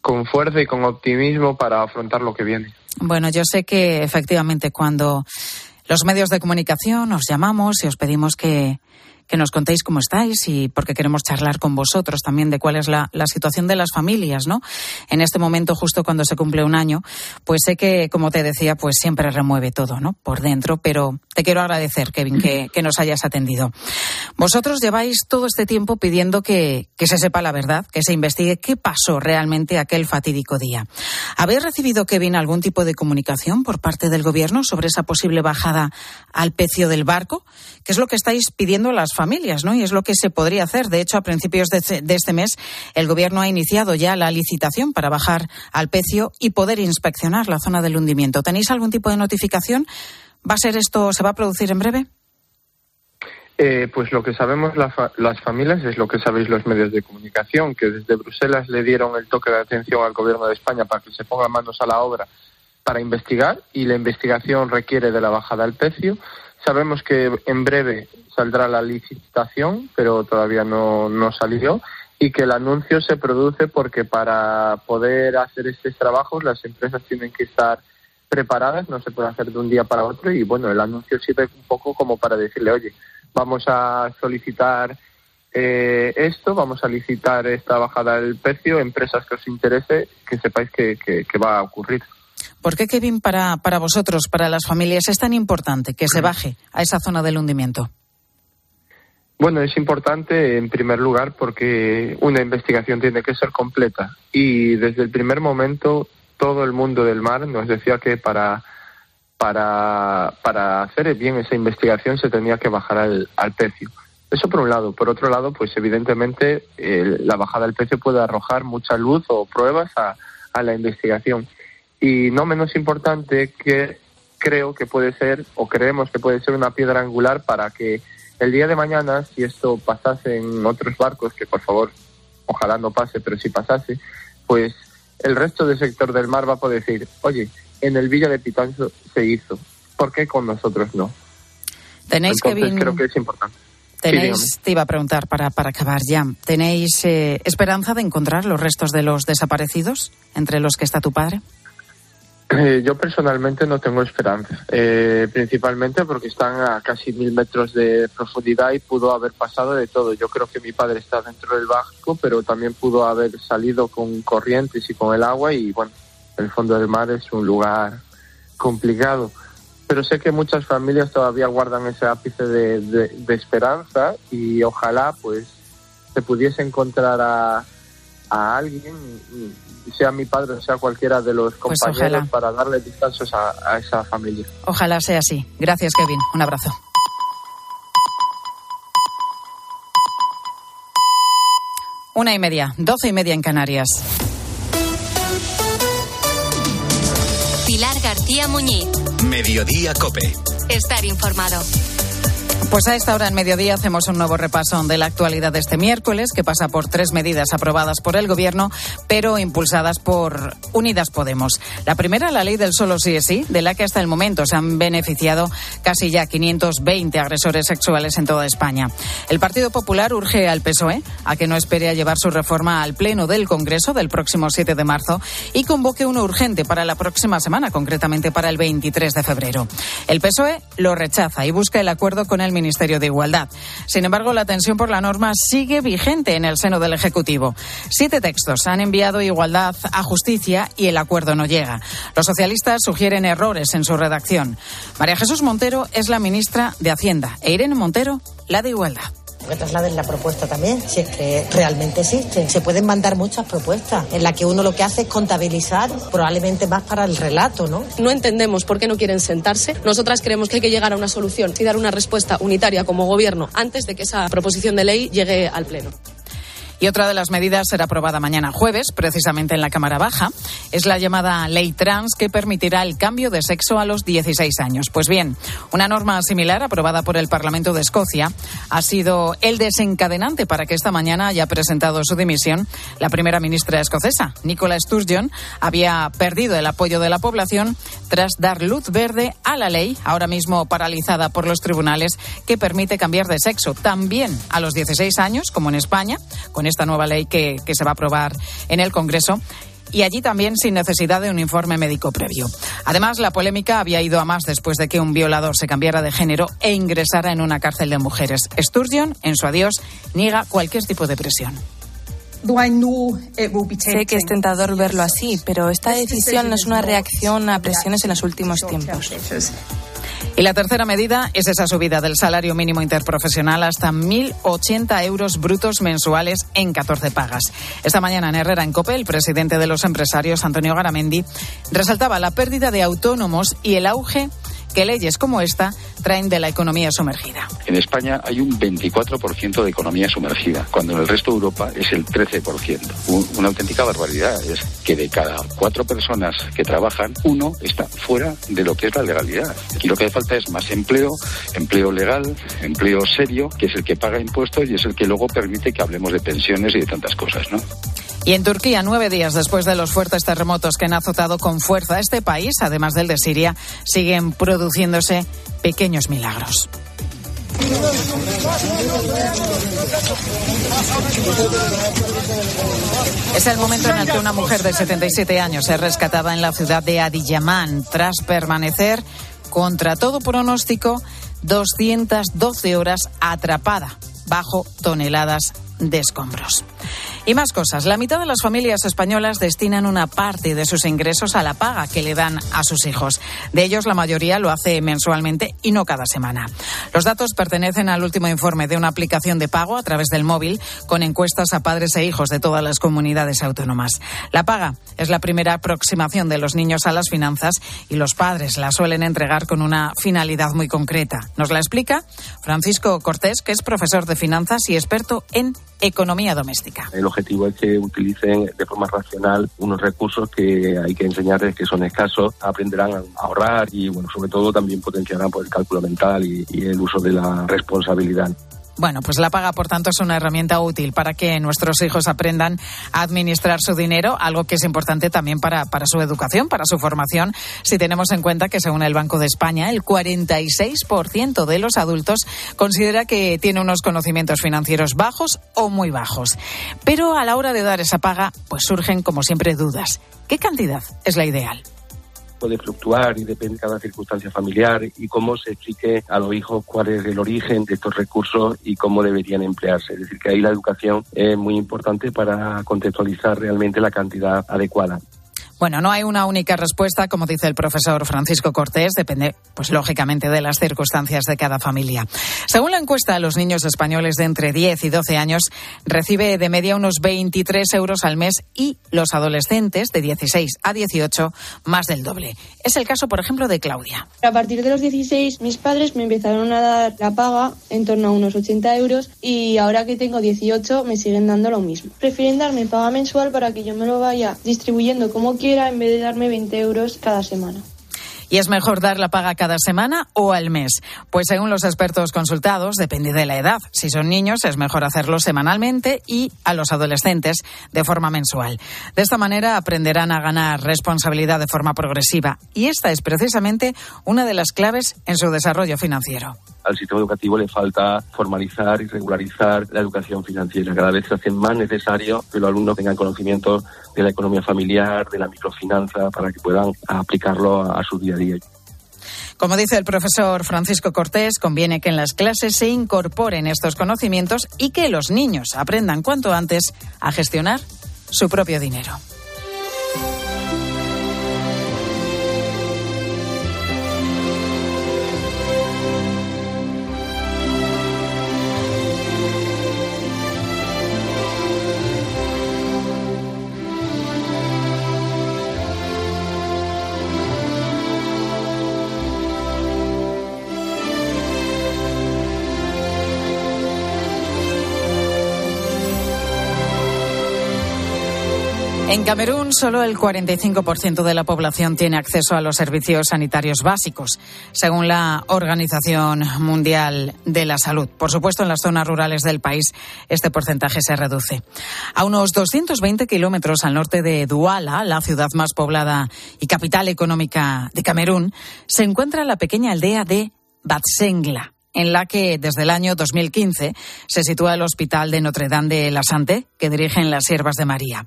con fuerza y con optimismo para afrontar lo que viene.
Bueno, yo sé que efectivamente cuando los medios de comunicación os llamamos y os pedimos que, que nos contéis cómo estáis y porque queremos charlar con vosotros también de cuál es la, situación de las familias, ¿no? En este momento, justo cuando se cumple un año, pues sé que, como te decía, pues siempre remueve todo, ¿no? Por dentro, pero te quiero agradecer, Kevin, que, que nos hayas atendido. Vosotros lleváis todo este tiempo pidiendo que, que se sepa la verdad, que se investigue qué pasó realmente aquel fatídico día. ¿Habéis recibido, Kevin, algún tipo de comunicación por parte del Gobierno sobre esa posible bajada al pecio del barco? ¿Qué es lo que estáis pidiendo a las familias, ¿no? Y es lo que se podría hacer. De hecho, a principios de, este mes, el Gobierno ha iniciado ya la licitación para bajar al pecio y poder inspeccionar la zona del hundimiento. ¿Tenéis algún tipo de notificación? ¿Va a ser esto, se va a producir en breve?
Eh, pues lo que sabemos las familias es lo que sabéis los medios de comunicación, que desde Bruselas le dieron el toque de atención al Gobierno de España para que se ponga manos a la obra para investigar y la investigación requiere de la bajada del precio. Sabemos que en breve saldrá la licitación, pero todavía no, no salió, y que el anuncio se produce porque para poder hacer estos trabajos las empresas tienen que estar preparadas, no se puede hacer de un día para otro, y bueno, el anuncio sirve un poco como para decirle, oye, vamos a solicitar eh, esto, vamos a licitar esta bajada del precio, empresas que os interese, que sepáis que, que va a ocurrir.
¿Por qué, Kevin, para, para vosotros, para las familias, es tan importante que se baje a esa zona del hundimiento?
Bueno, es importante en primer lugar porque una investigación tiene que ser completa y desde el primer momento todo el mundo del mar nos decía que para, para, para hacer bien esa investigación se tenía que bajar al, al precio. Eso por un lado. Por otro lado, pues evidentemente la bajada del precio puede arrojar mucha luz o pruebas a, a la investigación. Y no menos importante que creo que puede ser, o creemos que puede ser una piedra angular para que el día de mañana, si esto pasase en otros barcos, que por favor, ojalá no pase, pero si pasase, pues el resto del sector del mar va a poder decir, oye, en el Villa de Pitanzo se hizo, ¿por qué con nosotros no?
Tenéis
Entonces, creo que es importante.
Tenéis, te iba a preguntar para, para acabar ya, ¿tenéis eh, esperanza de encontrar los restos de los desaparecidos, entre los que está tu padre?
Eh, yo personalmente no tengo esperanza, eh, principalmente porque están a casi mil metros de profundidad y pudo haber pasado de todo. Yo creo que mi padre está dentro del barco, pero también pudo haber salido con corrientes y con el agua y bueno, el fondo del mar es un lugar complicado. Pero sé que muchas familias todavía guardan ese ápice de, de- esperanza y ojalá pues se pudiese encontrar a, a alguien, sea mi padre o sea cualquiera de los
Pues
compañeros, para darle descansos a, a esa familia.
Ojalá sea así. Gracias, Kevin. Un abrazo. Una y media, doce y media en Canarias.
Pilar García Muñiz.
Mediodía Cope.
Estar informado.
Pues a esta hora en mediodía hacemos un nuevo repaso de la actualidad de este miércoles, que pasa por tres medidas aprobadas por el Gobierno, pero impulsadas por Unidas Podemos. La primera, la ley del solo sí es sí, de la que hasta el momento se han beneficiado casi ya 520 agresores sexuales en toda España. El Partido Popular urge al PSOE a que no espere a llevar su reforma al Pleno del Congreso del próximo 7 de marzo y convoque uno urgente para la próxima semana, concretamente para el 23 de febrero. El PSOE lo rechaza y busca el acuerdo con el Ministerio de Igualdad. Sin embargo, la tensión por la norma sigue vigente en el seno del Ejecutivo. Siete textos han enviado Igualdad a Justicia y el acuerdo no llega. Los socialistas sugieren errores en su redacción. María Jesús Montero es la ministra de Hacienda e Irene Montero la de Igualdad.
Que trasladen la propuesta también, si es que realmente existen. Se pueden mandar muchas propuestas en las que uno lo que hace es contabilizar, probablemente más para el relato, ¿no?
No entendemos por qué no quieren sentarse. Nosotras creemos que hay que llegar a una solución y dar una respuesta unitaria como gobierno antes de que esa proposición de ley llegue al Pleno.
Y otra de las medidas será aprobada mañana jueves, precisamente en la Cámara Baja. Es la llamada ley trans que permitirá el cambio de sexo a los 16 años. Pues bien, una norma similar aprobada por el Parlamento de Escocia ha sido el desencadenante para que esta mañana haya presentado su dimisión la primera ministra escocesa. Nicola Sturgeon había perdido el apoyo de la población tras dar luz verde a la ley, ahora mismo paralizada por los tribunales, que permite cambiar de sexo también a los 16 años, como en España, con esta nueva ley que, que se va a aprobar en el Congreso y allí también sin necesidad de un informe médico previo. Además, la polémica había ido a más después de que un violador se cambiara de género e ingresara en una cárcel de mujeres. Sturgeon, en su adiós, niega cualquier tipo de presión.
Sé que es tentador verlo así, pero esta decisión no es una reacción a presiones en los últimos tiempos.
Y la tercera medida es esa subida del salario mínimo interprofesional hasta 1.080 euros brutos mensuales en 14 pagas. Esta mañana en Herrera en Cope, el presidente de los empresarios, Antonio Garamendi, resaltaba la pérdida de autónomos y el auge que leyes como esta traen de la economía sumergida.
En España hay un 24% de economía sumergida, cuando en el resto de Europa es el 13%. Un- una auténtica barbaridad es que de cada cuatro personas que trabajan, uno está fuera de lo que es la legalidad. Aquí lo que hace falta es más empleo, empleo legal, empleo serio, que es el que paga impuestos y es el que luego permite que hablemos de pensiones y de tantas cosas, ¿no?
Y en Turquía, nueve días después de los fuertes terremotos que han azotado con fuerza este país, además del de Siria, siguen produciéndose pequeños milagros. Es el momento en el que una mujer de 77 años es rescatada en la ciudad de Adiyaman tras permanecer, contra todo pronóstico, 212 horas atrapada bajo toneladas de escombros. Y más cosas. La mitad de las familias españolas destinan una parte de sus ingresos a la paga que le dan a sus hijos. De ellos, la mayoría lo hace mensualmente y no cada semana. Los datos pertenecen al último informe de una aplicación de pago a través del móvil con encuestas a padres e hijos de todas las comunidades autónomas. La paga es la primera aproximación de los niños a las finanzas y los padres la suelen entregar con una finalidad muy concreta. Nos la explica Francisco Cortés, que es profesor de finanzas y experto en economía doméstica.
El objetivo es que utilicen de forma racional unos recursos que hay que enseñarles que son escasos, aprenderán a ahorrar y, bueno, sobre todo también potenciarán por el cálculo mental y, y el uso de la responsabilidad.
Bueno, pues la paga, por tanto, es una herramienta útil para que nuestros hijos aprendan a administrar su dinero, algo que es importante también para, para su educación, para su formación, si tenemos en cuenta que, según el Banco de España, el 46% de los adultos considera que tiene unos conocimientos financieros bajos o muy bajos. Pero a la hora de dar esa paga, pues surgen, como siempre, dudas. ¿Qué cantidad es la ideal?
Puede fluctuar y depende de cada circunstancia familiar y cómo se explique a los hijos cuál es el origen de estos recursos y cómo deberían emplearse. Es decir, que ahí la educación es muy importante para contextualizar realmente la cantidad adecuada.
Bueno, no hay una única respuesta, como dice el profesor Francisco Cortés, depende, pues lógicamente, de las circunstancias de cada familia. Según la encuesta, los niños españoles de entre 10 y 12 años recibe de media unos 23 euros al mes y los adolescentes de 16 a 18 más del doble. Es el caso, por ejemplo, de Claudia.
A partir de los 16, mis padres me empezaron a dar la paga en torno a unos 80 euros y ahora que tengo 18 me siguen dando lo mismo. Prefieren darme paga mensual para que yo me lo vaya distribuyendo como quiero en vez de darme 20 euros cada semana.
¿Y es mejor dar la paga cada semana o al mes? Pues según los expertos consultados, depende de la edad. Si son niños, es mejor hacerlo semanalmente y a los adolescentes de forma mensual. De esta manera aprenderán a ganar responsabilidad de forma progresiva y esta es precisamente una de las claves en su desarrollo financiero
al sistema educativo le falta formalizar y regularizar la educación financiera. Cada vez se hace más necesario que los alumnos tengan conocimiento de la economía familiar, de la microfinanza, para que puedan aplicarlo a, su día a día.
Como dice el profesor Francisco Cortés, conviene que en las clases se incorporen estos conocimientos y que los niños aprendan cuanto antes a gestionar su propio dinero. En Camerún, solo el 45% de la población tiene acceso a los servicios sanitarios básicos, según la Organización Mundial de la Salud. Por supuesto, en las zonas rurales del país este porcentaje se reduce. A unos 220 kilómetros al norte de Duala, la ciudad más poblada y capital económica de Camerún, se encuentra la pequeña aldea de Batsengla en la que desde el año 2015 se sitúa el Hospital de Notre Dame de la Santé, que dirigen las Siervas de María.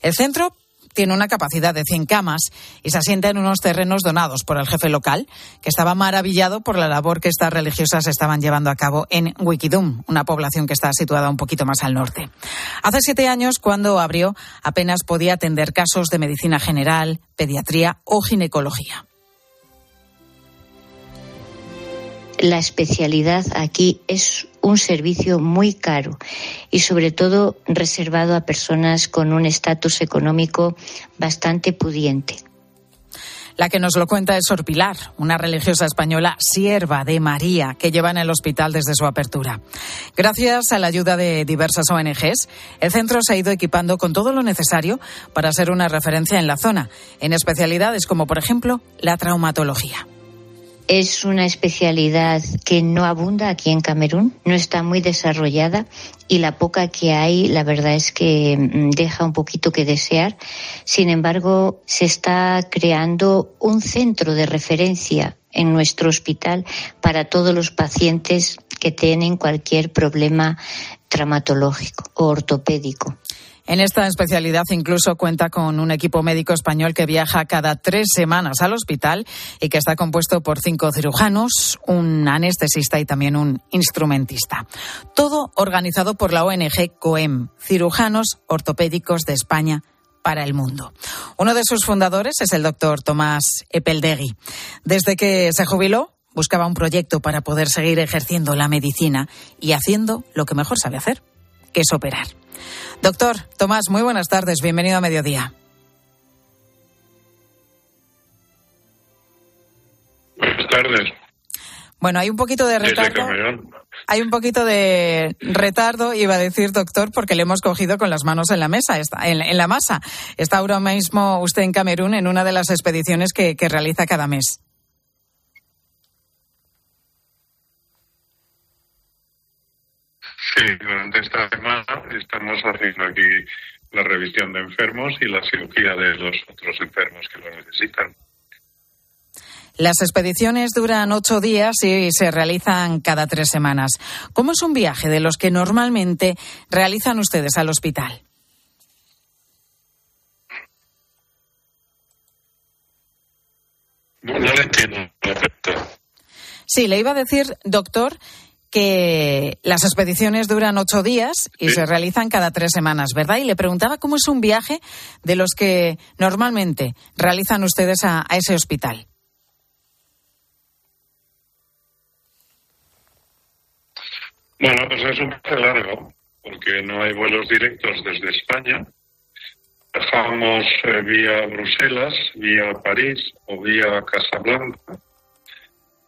El centro tiene una capacidad de 100 camas y se asienta en unos terrenos donados por el jefe local, que estaba maravillado por la labor que estas religiosas estaban llevando a cabo en Wikidum, una población que está situada un poquito más al norte. Hace siete años, cuando abrió, apenas podía atender casos de medicina general, pediatría o ginecología.
La especialidad aquí es un servicio muy caro y sobre todo reservado a personas con un estatus económico bastante pudiente.
La que nos lo cuenta es Sor Pilar, una religiosa española sierva de María que lleva en el hospital desde su apertura. Gracias a la ayuda de diversas ONGs, el centro se ha ido equipando con todo lo necesario para ser una referencia en la zona, en especialidades como, por ejemplo, la traumatología.
Es una especialidad que no abunda aquí en Camerún, no está muy desarrollada y la poca que hay, la verdad es que mm, deja un poquito que desear. Sin embargo, se está creando un centro de referencia en nuestro hospital para todos los pacientes que tienen cualquier problema traumatológico o ortopédico.
En esta especialidad incluso cuenta con un equipo médico español que viaja cada tres semanas al hospital y que está compuesto por cinco cirujanos, un anestesista y también un instrumentista. Todo organizado por la ONG COEM, Cirujanos Ortopédicos de España para el mundo. Uno de sus fundadores es el doctor Tomás Epeldegui. Desde que se jubiló, buscaba un proyecto para poder seguir ejerciendo la medicina y haciendo lo que mejor sabe hacer, es operar. Doctor Tomás, muy buenas tardes. Bienvenido a Mediodía.
Buenas tardes.
Bueno, hay un poquito de retardo. Hay un poquito de retardo, iba a decir, doctor, porque le hemos cogido con las manos en la mesa, en, la masa. Está ahora mismo usted en Camerún en una de las expediciones que realiza cada mes.
Sí, durante esta semana estamos haciendo aquí la revisión de enfermos y la cirugía de los otros enfermos que lo necesitan.
Las expediciones duran ocho días y se realizan cada tres semanas. ¿Cómo es un viaje de los que normalmente realizan ustedes al hospital?
No, no le entiendo.
Sí, le iba a decir, doctor, que las expediciones duran ocho días y se realizan cada tres semanas, ¿verdad? Y le preguntaba cómo es un viaje de los que normalmente realizan ustedes a, a ese hospital.
Bueno, pues es un viaje largo, porque no hay vuelos directos desde España. Viajamos eh, vía Bruselas, vía París o vía Casablanca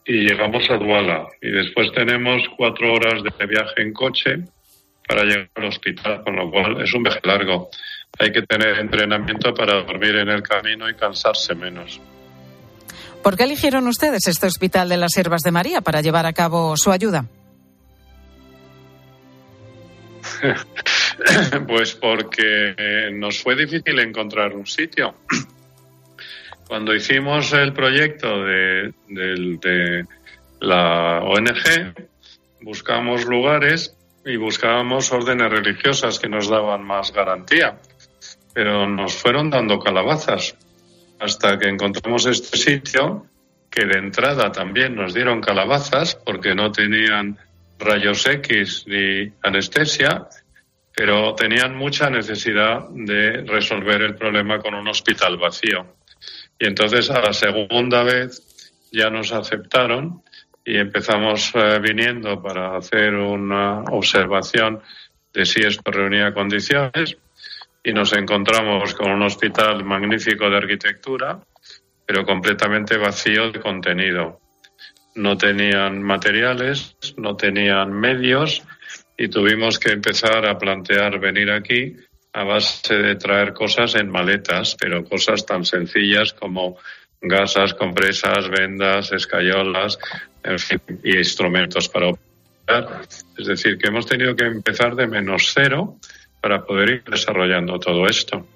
y llegamos a Duala. Y después tenemos cuatro horas de viaje en coche para llegar al hospital, con lo cual es un viaje largo. Hay que tener entrenamiento para dormir en el camino y cansarse menos.
¿Por qué eligieron ustedes este hospital de las Siervas de María para llevar a cabo su ayuda? <laughs>
pues porque eh, nos fue difícil encontrar un sitio. Cuando hicimos el proyecto de, la ONG, buscamos lugares y buscábamos órdenes religiosas que nos daban más garantía, pero nos fueron dando calabazas hasta que encontramos este sitio que de entrada también nos dieron calabazas porque no tenían rayos X ni anestesia, pero tenían mucha necesidad de resolver el problema con un hospital vacío. Y entonces a la segunda vez ya nos aceptaron y empezamos eh, viniendo para hacer una observación de si esto reunía condiciones y nos encontramos con un hospital magnífico de arquitectura, pero completamente vacío de contenido. No tenían materiales, no tenían medios y tuvimos que empezar a plantear venir aquí a base de traer cosas en maletas, pero cosas tan sencillas como gasas, compresas, vendas, escayolas, en fin, y instrumentos para operar. Es decir, que hemos tenido que empezar de menos cero para poder ir desarrollando todo esto.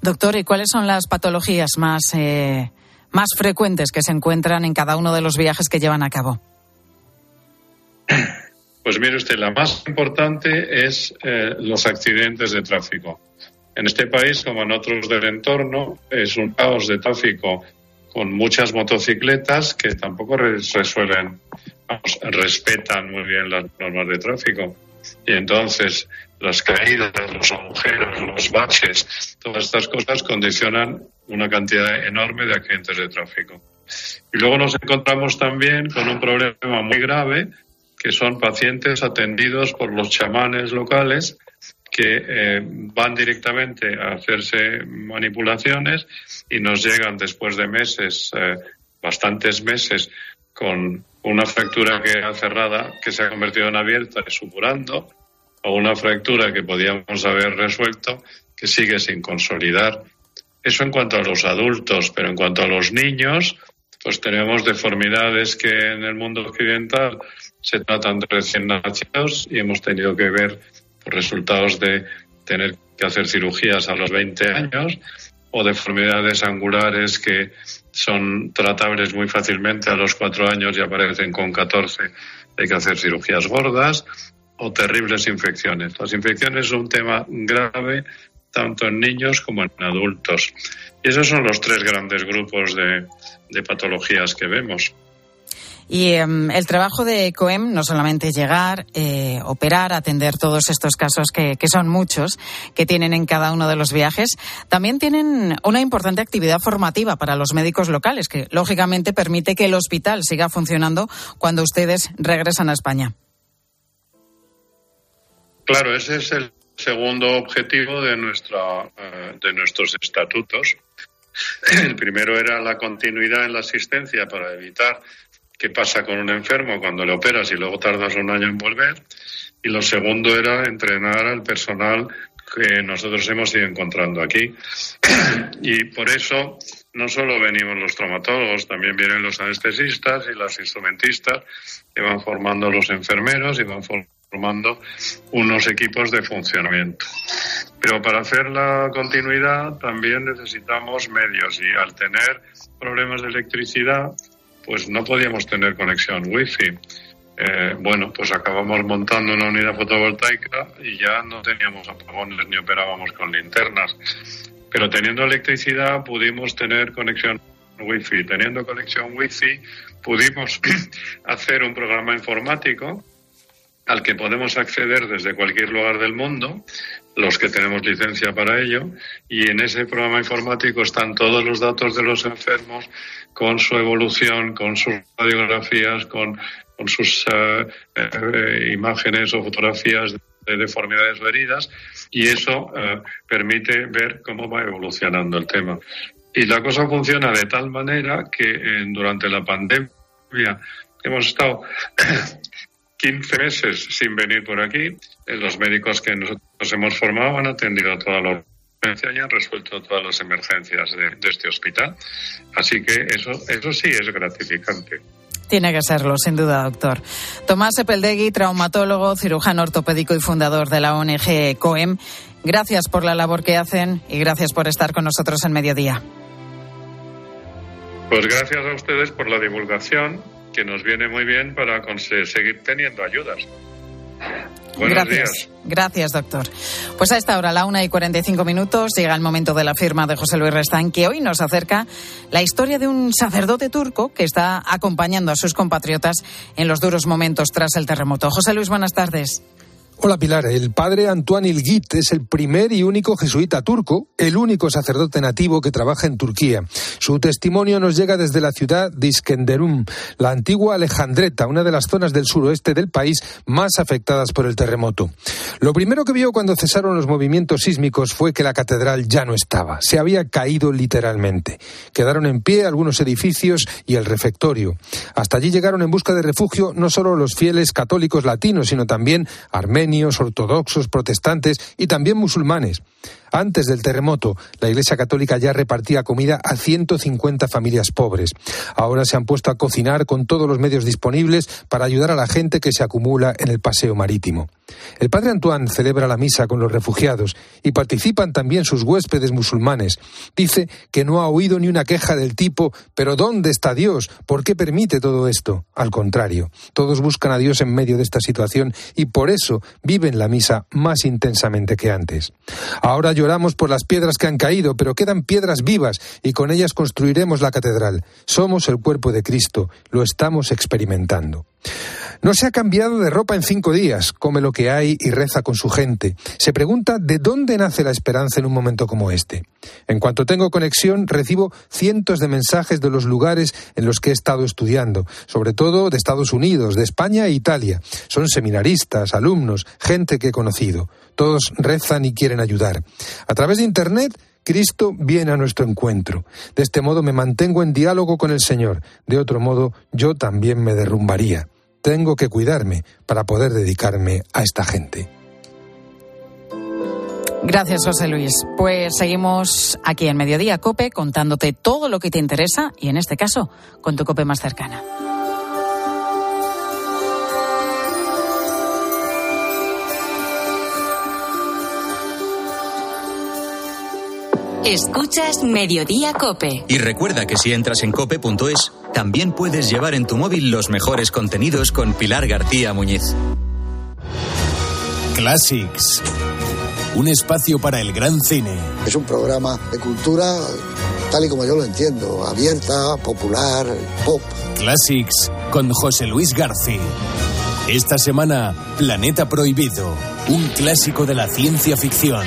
Doctor, ¿y cuáles son las patologías más eh, más frecuentes que se encuentran en cada uno de los viajes que llevan a cabo? <clears throat>
Pues mire usted, la más importante es eh, los accidentes de tráfico. En este país, como en otros del entorno, es un caos de tráfico con muchas motocicletas que tampoco resuelven, respetan muy bien las normas de tráfico. Y entonces las caídas, los agujeros, los baches, todas estas cosas condicionan una cantidad enorme de accidentes de tráfico. Y luego nos encontramos también con un problema muy grave, que son pacientes atendidos por los chamanes locales que eh, van directamente a hacerse manipulaciones y nos llegan después de meses, eh, bastantes meses, con una fractura que ha cerrada, que se ha convertido en abierta y supurando, o una fractura que podíamos haber resuelto que sigue sin consolidar. Eso en cuanto a los adultos, pero en cuanto a los niños, pues tenemos deformidades que en el mundo occidental se tratan de recién nacidos y hemos tenido que ver resultados de tener que hacer cirugías a los 20 años o deformidades angulares que son tratables muy fácilmente a los 4 años y aparecen con 14. Hay que hacer cirugías gordas o terribles infecciones. Las infecciones son un tema grave tanto en niños como en adultos. Y esos son los tres grandes grupos de, patologías que vemos.
Y em, el trabajo de COEM no solamente llegar, eh, operar, atender todos estos casos que, que, son muchos que tienen en cada uno de los viajes, también tienen una importante actividad formativa para los médicos locales, que lógicamente permite que el hospital siga funcionando cuando ustedes regresan a España.
Claro, ese es el segundo objetivo de, nuestra, eh, de nuestros estatutos. <clears throat> El primero era la continuidad en la asistencia para evitar qué pasa con un enfermo cuando le operas y luego tardas un año en volver. Y lo segundo era entrenar al personal que nosotros hemos ido encontrando aquí. Y por eso no solo venimos los traumatólogos, también vienen los anestesistas y los instrumentistas que van formando los enfermeros y van formando unos equipos de funcionamiento. Pero para hacer la continuidad también necesitamos medios y al tener problemas de electricidad, pues no podíamos tener conexión wifi. Eh, bueno, pues acabamos montando una unidad fotovoltaica y ya no teníamos apagones ni operábamos con linternas. Pero teniendo electricidad pudimos tener conexión wifi. Teniendo conexión wifi pudimos <clears throat> hacer un programa informático al que podemos acceder desde cualquier lugar del mundo, los que tenemos licencia para ello, y en ese programa informático están todos los datos de los enfermos con su evolución, con sus radiografías, con, sus eh, eh, imágenes o fotografías de deformidades o heridas, y eso eh, permite ver cómo va evolucionando el tema. Y la cosa funciona de tal manera que durante la pandemia hemos estado <coughs> 15 meses sin venir por aquí. Eh, los médicos que nosotros hemos formado han atendido toda la urgencia y han resuelto todas las emergencias de, este hospital. Así que eso, eso sí es gratificante.
Tiene que serlo, sin duda, doctor. Tomás Epeldegui, traumatólogo, cirujano ortopédico y fundador de la ONG COEM. Gracias por la labor que hacen y gracias por estar con nosotros en mediodía.
Pues gracias a ustedes por la divulgación que nos viene muy bien para seguir teniendo ayudas.
Buenos Gracias. Días. Gracias, doctor. Pues a esta hora, la una y 45 minutos, llega el momento de la firma de José Luis Restán, que hoy nos acerca la historia de un sacerdote turco que está acompañando a sus compatriotas en los duros momentos tras el terremoto. José Luis, buenas tardes.
Hola Pilar, el padre Antoine Ilgit es el primer y único jesuita turco, el único sacerdote nativo que trabaja en Turquía. Su testimonio nos llega desde la ciudad de Iskenderun, la antigua Alejandreta, una de las zonas del suroeste del país más afectadas por el terremoto. Lo primero que vio cuando cesaron los movimientos sísmicos fue que la catedral ya no estaba, se había caído literalmente. Quedaron en pie algunos edificios y el refectorio. Hasta allí llegaron en busca de refugio no solo los fieles católicos latinos, sino también armenios, ortodoxos, protestantes y también musulmanes. Antes del terremoto, la Iglesia Católica ya repartía comida a 150 familias pobres. Ahora se han puesto a cocinar con todos los medios disponibles para ayudar a la gente que se acumula en el paseo marítimo. El padre Antoine celebra la misa con los refugiados y participan también sus huéspedes musulmanes. Dice que no ha oído ni una queja del tipo ¿pero dónde está Dios? ¿Por qué permite todo esto? Al contrario, todos buscan a Dios en medio de esta situación y por eso viven la misa más intensamente que antes. Ahora lloramos por las piedras que han caído, pero quedan piedras vivas y con ellas construiremos la catedral. Somos el cuerpo de Cristo, lo estamos experimentando. No se ha cambiado de ropa en cinco días, come lo que hay y reza con su gente. Se pregunta de dónde nace la esperanza en un momento como este. En cuanto tengo conexión, recibo cientos de mensajes de los lugares en los que he estado estudiando, sobre todo de Estados Unidos, de España e Italia. Son seminaristas, alumnos, gente que he conocido. Todos rezan y quieren ayudar. A través de Internet Cristo viene a nuestro encuentro. De este modo me mantengo en diálogo con el Señor. De otro modo, yo también me derrumbaría. Tengo que cuidarme para poder dedicarme a esta gente.
Gracias, José Luis. Pues seguimos aquí en Mediodía Cope contándote todo lo que te interesa y en este caso con tu Cope más cercana.
Escuchas Mediodía Cope.
Y recuerda que si entras en cope.es, también puedes llevar en tu móvil los mejores contenidos con Pilar García Muñiz.
Classics. Un espacio para el gran cine.
Es un programa de cultura tal y como yo lo entiendo, abierta, popular, pop.
Classics con José Luis García. Esta semana, Planeta Prohibido, un clásico de la ciencia ficción.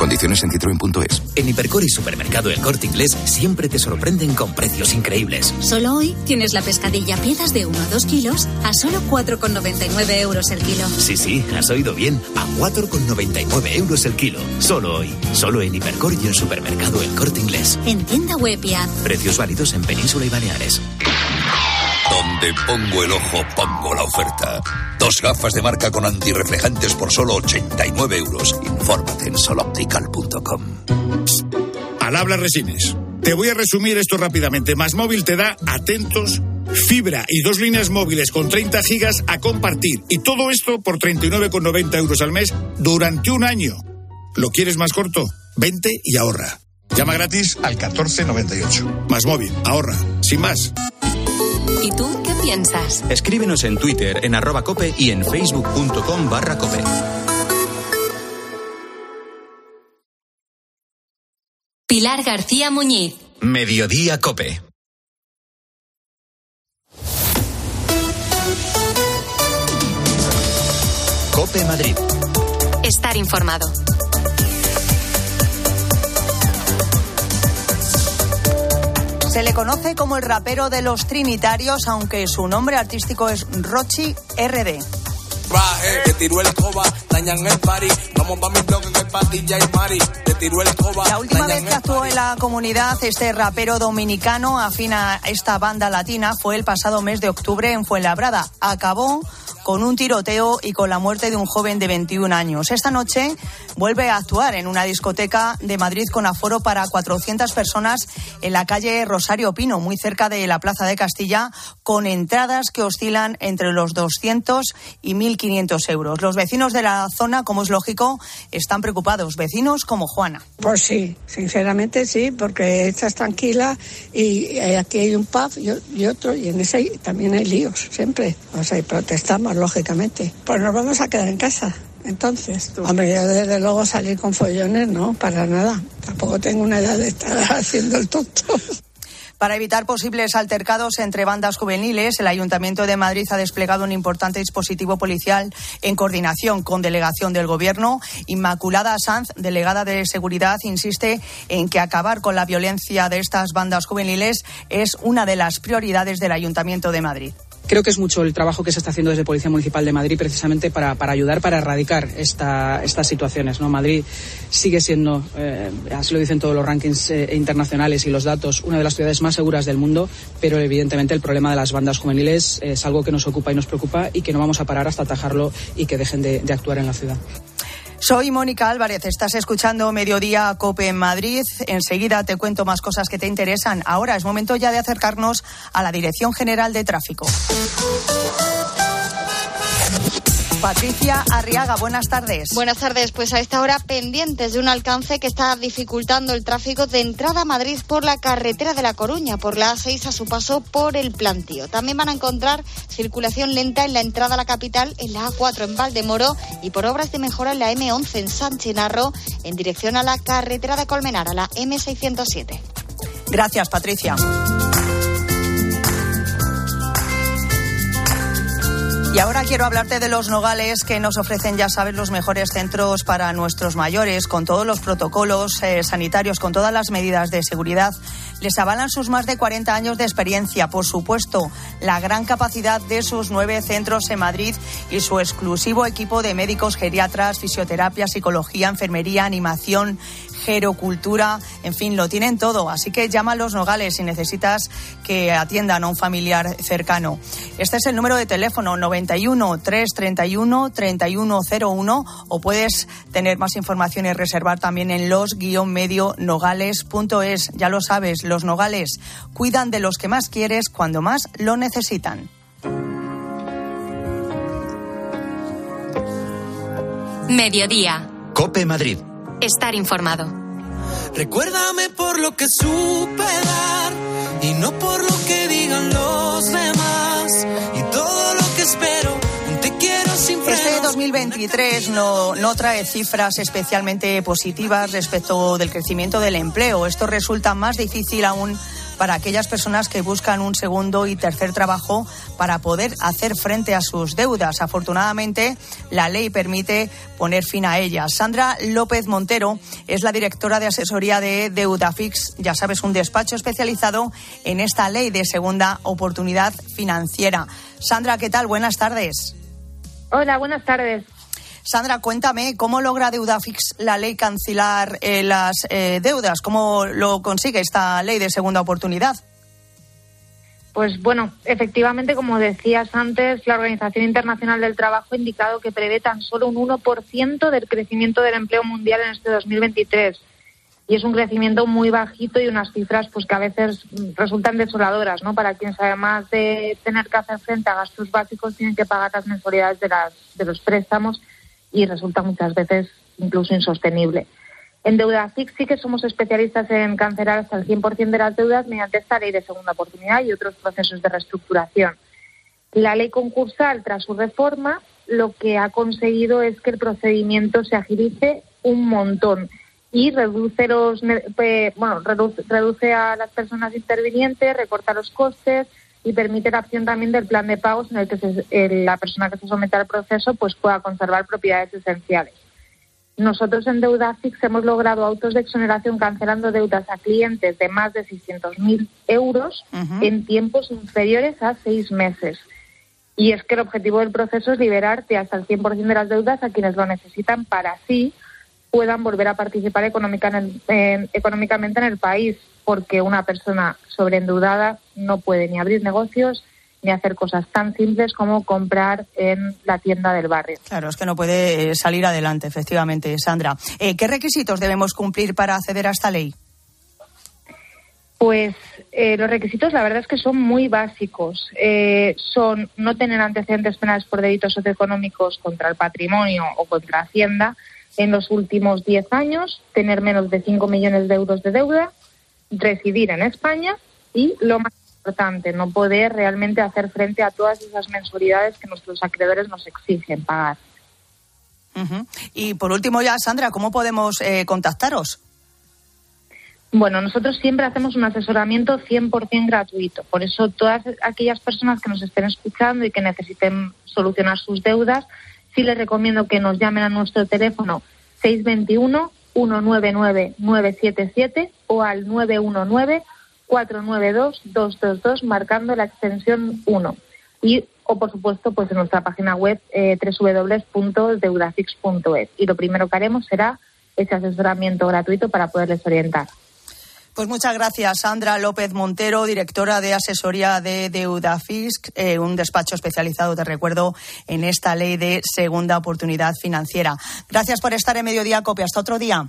Condiciones en citroen.es.
En Hipercor y Supermercado El Corte Inglés siempre te sorprenden con precios increíbles.
Solo hoy tienes la pescadilla piezas de 1 a 2 kilos a solo 4,99 euros el kilo.
Sí, sí, has oído bien. A 4,99 euros el kilo. Solo hoy. Solo en Hipercor y en Supermercado El Corte Inglés.
En tienda web y app.
Precios válidos en Península y Baleares.
Donde pongo el ojo, pongo la oferta. Dos gafas de marca con antirreflejantes por solo 89 euros. Infórmate en soloptical.com.
Al habla Resines. Te voy a resumir esto rápidamente. Más móvil te da atentos, fibra y dos líneas móviles con 30 gigas a compartir. Y todo esto por 39,90 euros al mes durante un año. ¿Lo quieres más corto? Vente y ahorra. Llama gratis al 1498. Más móvil, ahorra. Sin más.
¿Y tú qué piensas?
Escríbenos en Twitter, en arroba cope y en facebook.com barra cope.
Pilar García Muñiz.
Mediodía cope. Cope Madrid.
Estar informado.
Se le conoce como el rapero de los Trinitarios, aunque su nombre artístico es Rochi RD.
Baje, que tiró el escoba, dañan el party. Vamos pa' mi bloque que hay patilla y mari. Te tiró el escoba.
La última vez que actuó en la comunidad, este rapero dominicano afín a esta banda latina fue el pasado mes de octubre en Fuenlabrada. Acabó con un tiroteo y con la muerte de un joven de 21 años. Esta noche vuelve a actuar en una discoteca de Madrid con aforo para 400 personas en la calle Rosario Pino, muy cerca de la Plaza de Castilla, con entradas que oscilan entre los 200 y 1.500 euros. Los vecinos de la zona, como es lógico, están preocupados. Vecinos como Juana.
Pues sí, sinceramente sí, porque estás tranquila y eh, aquí hay un pub y, otro y en ese también hay líos, siempre. O sea, protestamos, lógicamente. Pues nos vamos a quedar en casa. Entonces, hombre, yo desde luego salir con follones, no, para nada. Tampoco tengo una edad de estar <laughs> haciendo el tonto.
Para evitar posibles altercados entre bandas juveniles, el Ayuntamiento de Madrid ha desplegado un importante dispositivo policial en coordinación con delegación del Gobierno. Inmaculada Sanz, delegada de Seguridad, insiste en que acabar con la violencia de estas bandas juveniles es una de las prioridades del Ayuntamiento de Madrid.
Creo que es mucho el trabajo que se está haciendo desde Policía Municipal de Madrid precisamente para, para ayudar, para erradicar esta, estas situaciones. ¿no? Madrid sigue siendo, eh, así lo dicen todos los rankings eh, internacionales y los datos, una de las ciudades más seguras del mundo, pero evidentemente el problema de las bandas juveniles es algo que nos ocupa y nos preocupa y que no vamos a parar hasta atajarlo y que dejen de, de actuar en la ciudad.
Soy Mónica Álvarez, estás escuchando Mediodía Cope en Madrid. Enseguida te cuento más cosas que te interesan. Ahora es momento ya de acercarnos a la Dirección General de Tráfico. Patricia Arriaga, buenas tardes.
Buenas tardes, pues a esta hora pendientes de un alcance que está dificultando el tráfico de entrada a Madrid por la carretera de La Coruña, por la A6 a su paso por el plantío. También van a encontrar circulación lenta en la entrada a la capital, en la A4 en Valdemoro y por obras de mejora en la M11 en San Chinarro, en dirección a la carretera de Colmenar, a la M607.
Gracias, Patricia. Y ahora quiero hablarte de los nogales que nos ofrecen, ya sabes, los mejores centros para nuestros mayores, con todos los protocolos eh, sanitarios, con todas las medidas de seguridad. Les avalan sus más de 40 años de experiencia, por supuesto, la gran capacidad de sus nueve centros en Madrid y su exclusivo equipo de médicos, geriatras, fisioterapia, psicología, enfermería, animación, gerocultura, en fin, lo tienen todo. Así que llama a los Nogales si necesitas que atiendan a un familiar cercano. Este es el número de teléfono 91 331 3101 o puedes tener más información y reservar también en los-medio-nogales.es. Ya lo sabes, los Nogales cuidan de los que más quieres cuando más lo necesitan.
Mediodía.
Cope Madrid.
Estar informado.
Recuérdame por lo que supe dar y no por lo que digan los demás. Y todo lo que espero.
Este 2023 no, no trae cifras especialmente positivas respecto del crecimiento del empleo. Esto resulta más difícil aún para aquellas personas que buscan un segundo y tercer trabajo para poder hacer frente a sus deudas. Afortunadamente, la ley permite poner fin a ellas. Sandra López Montero es la directora de asesoría de Deudafix, ya sabes, un despacho especializado en esta ley de segunda oportunidad financiera. Sandra, ¿qué tal? Buenas tardes.
Hola, buenas tardes.
Sandra, cuéntame, ¿cómo logra Deudafix la ley cancelar eh, las eh, deudas? ¿Cómo lo consigue esta ley de segunda oportunidad?
Pues bueno, efectivamente, como decías antes, la Organización Internacional del Trabajo ha indicado que prevé tan solo un 1% del crecimiento del empleo mundial en este 2023. Y es un crecimiento muy bajito y unas cifras pues que a veces resultan desoladoras, ¿no? Para quienes además de tener que hacer frente a gastos básicos tienen que pagar las mensualidades de, las, de los préstamos y resulta muchas veces incluso insostenible. En Deuda sí que somos especialistas en cancelar hasta el 100% de las deudas mediante esta ley de segunda oportunidad y otros procesos de reestructuración. La ley concursal, tras su reforma, lo que ha conseguido es que el procedimiento se agilice un montón y reduce los bueno reduce, a las personas intervinientes, recorta los costes y permite la opción también del plan de pagos en el que la persona que se somete al proceso pues pueda conservar propiedades esenciales. Nosotros en Deudafix hemos logrado autos de exoneración cancelando deudas a clientes de más de 600.000 euros en tiempos inferiores a seis meses. Y es que el objetivo del proceso es liberarte hasta el 100% de las deudas a quienes lo necesitan para así puedan volver a participar económicamente en el país, porque una persona sobreendeudada no puede ni abrir negocios ni hacer cosas tan simples como comprar en la tienda del barrio.
Claro, es que no puede eh, salir adelante, efectivamente, Sandra. Eh, ¿Qué requisitos debemos cumplir para acceder a esta ley?
Pues eh, los requisitos, la verdad es que son muy básicos. son no tener antecedentes penales por delitos socioeconómicos contra el patrimonio o contra Hacienda en los últimos 10 años, tener menos de 5 millones de euros de deuda, residir en España y, lo más importante, no poder realmente hacer frente a todas esas mensualidades que nuestros acreedores nos exigen pagar.
Y por último ya, Sandra, ¿cómo podemos eh, contactaros?
Bueno, nosotros siempre hacemos un asesoramiento 100% gratuito. Por eso todas aquellas personas que nos estén escuchando y que necesiten solucionar sus deudas, sí les recomiendo que nos llamen a nuestro teléfono 621 199 977 o al 919 492-222 marcando la extensión 1. Y, o por supuesto, pues en nuestra página web eh, www.deudafix.es. Y lo primero que haremos será ese asesoramiento gratuito para poderles orientar.
Pues muchas gracias, Sandra López Montero, directora de asesoría de Deudafix, eh, un despacho especializado, te recuerdo, en esta ley de segunda oportunidad financiera. Gracias por estar en Mediodía Copia. Hasta otro día.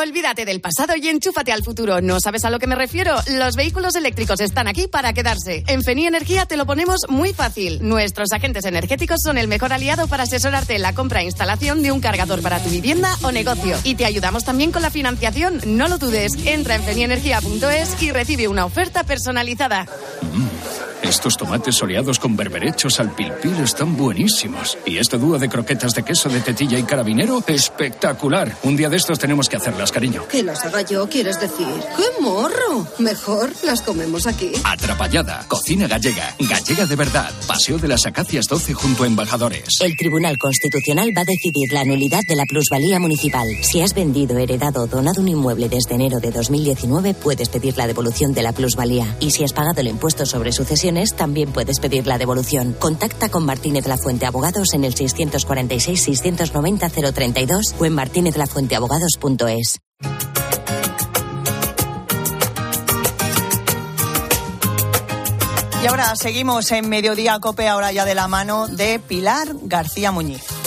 Olvídate del pasado y enchúfate al futuro. ¿No sabes a lo que me refiero? Los vehículos eléctricos están aquí para quedarse. En Feni Energía te lo ponemos muy fácil. Nuestros agentes energéticos son el mejor aliado para asesorarte en la compra e instalación de un cargador para tu vivienda o negocio. Y te ayudamos también con la financiación. No lo dudes. Entra en fenienergia.es y recibe una oferta personalizada.
Estos tomates soleados con berberechos al pilpil están buenísimos. Y este dúo de croquetas de queso de tetilla y carabinero, espectacular. Un día de estos tenemos que hacerlas, cariño.
Que las haga yo, quieres decir. ¡Qué morro! Mejor las comemos aquí.
Atrapallada, cocina gallega, gallega de verdad. Paseo de las Acacias 12 junto a Embajadores.
El Tribunal Constitucional va a decidir la nulidad de la plusvalía municipal. Si has vendido, heredado o donado un inmueble desde enero de 2019, puedes pedir la devolución de la plusvalía. Y si has pagado el impuesto sobre sucesión, también puedes pedir la devolución. Contacta con Martínez La Fuente Abogados en el 646-690-032 o en martinezlafuenteabogados.es.
Y ahora seguimos en Mediodía Cope, ahora ya de la mano de Pilar García Muñiz.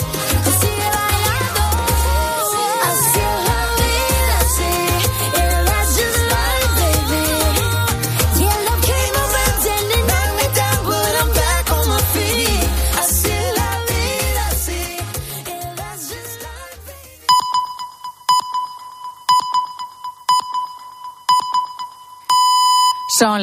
Son las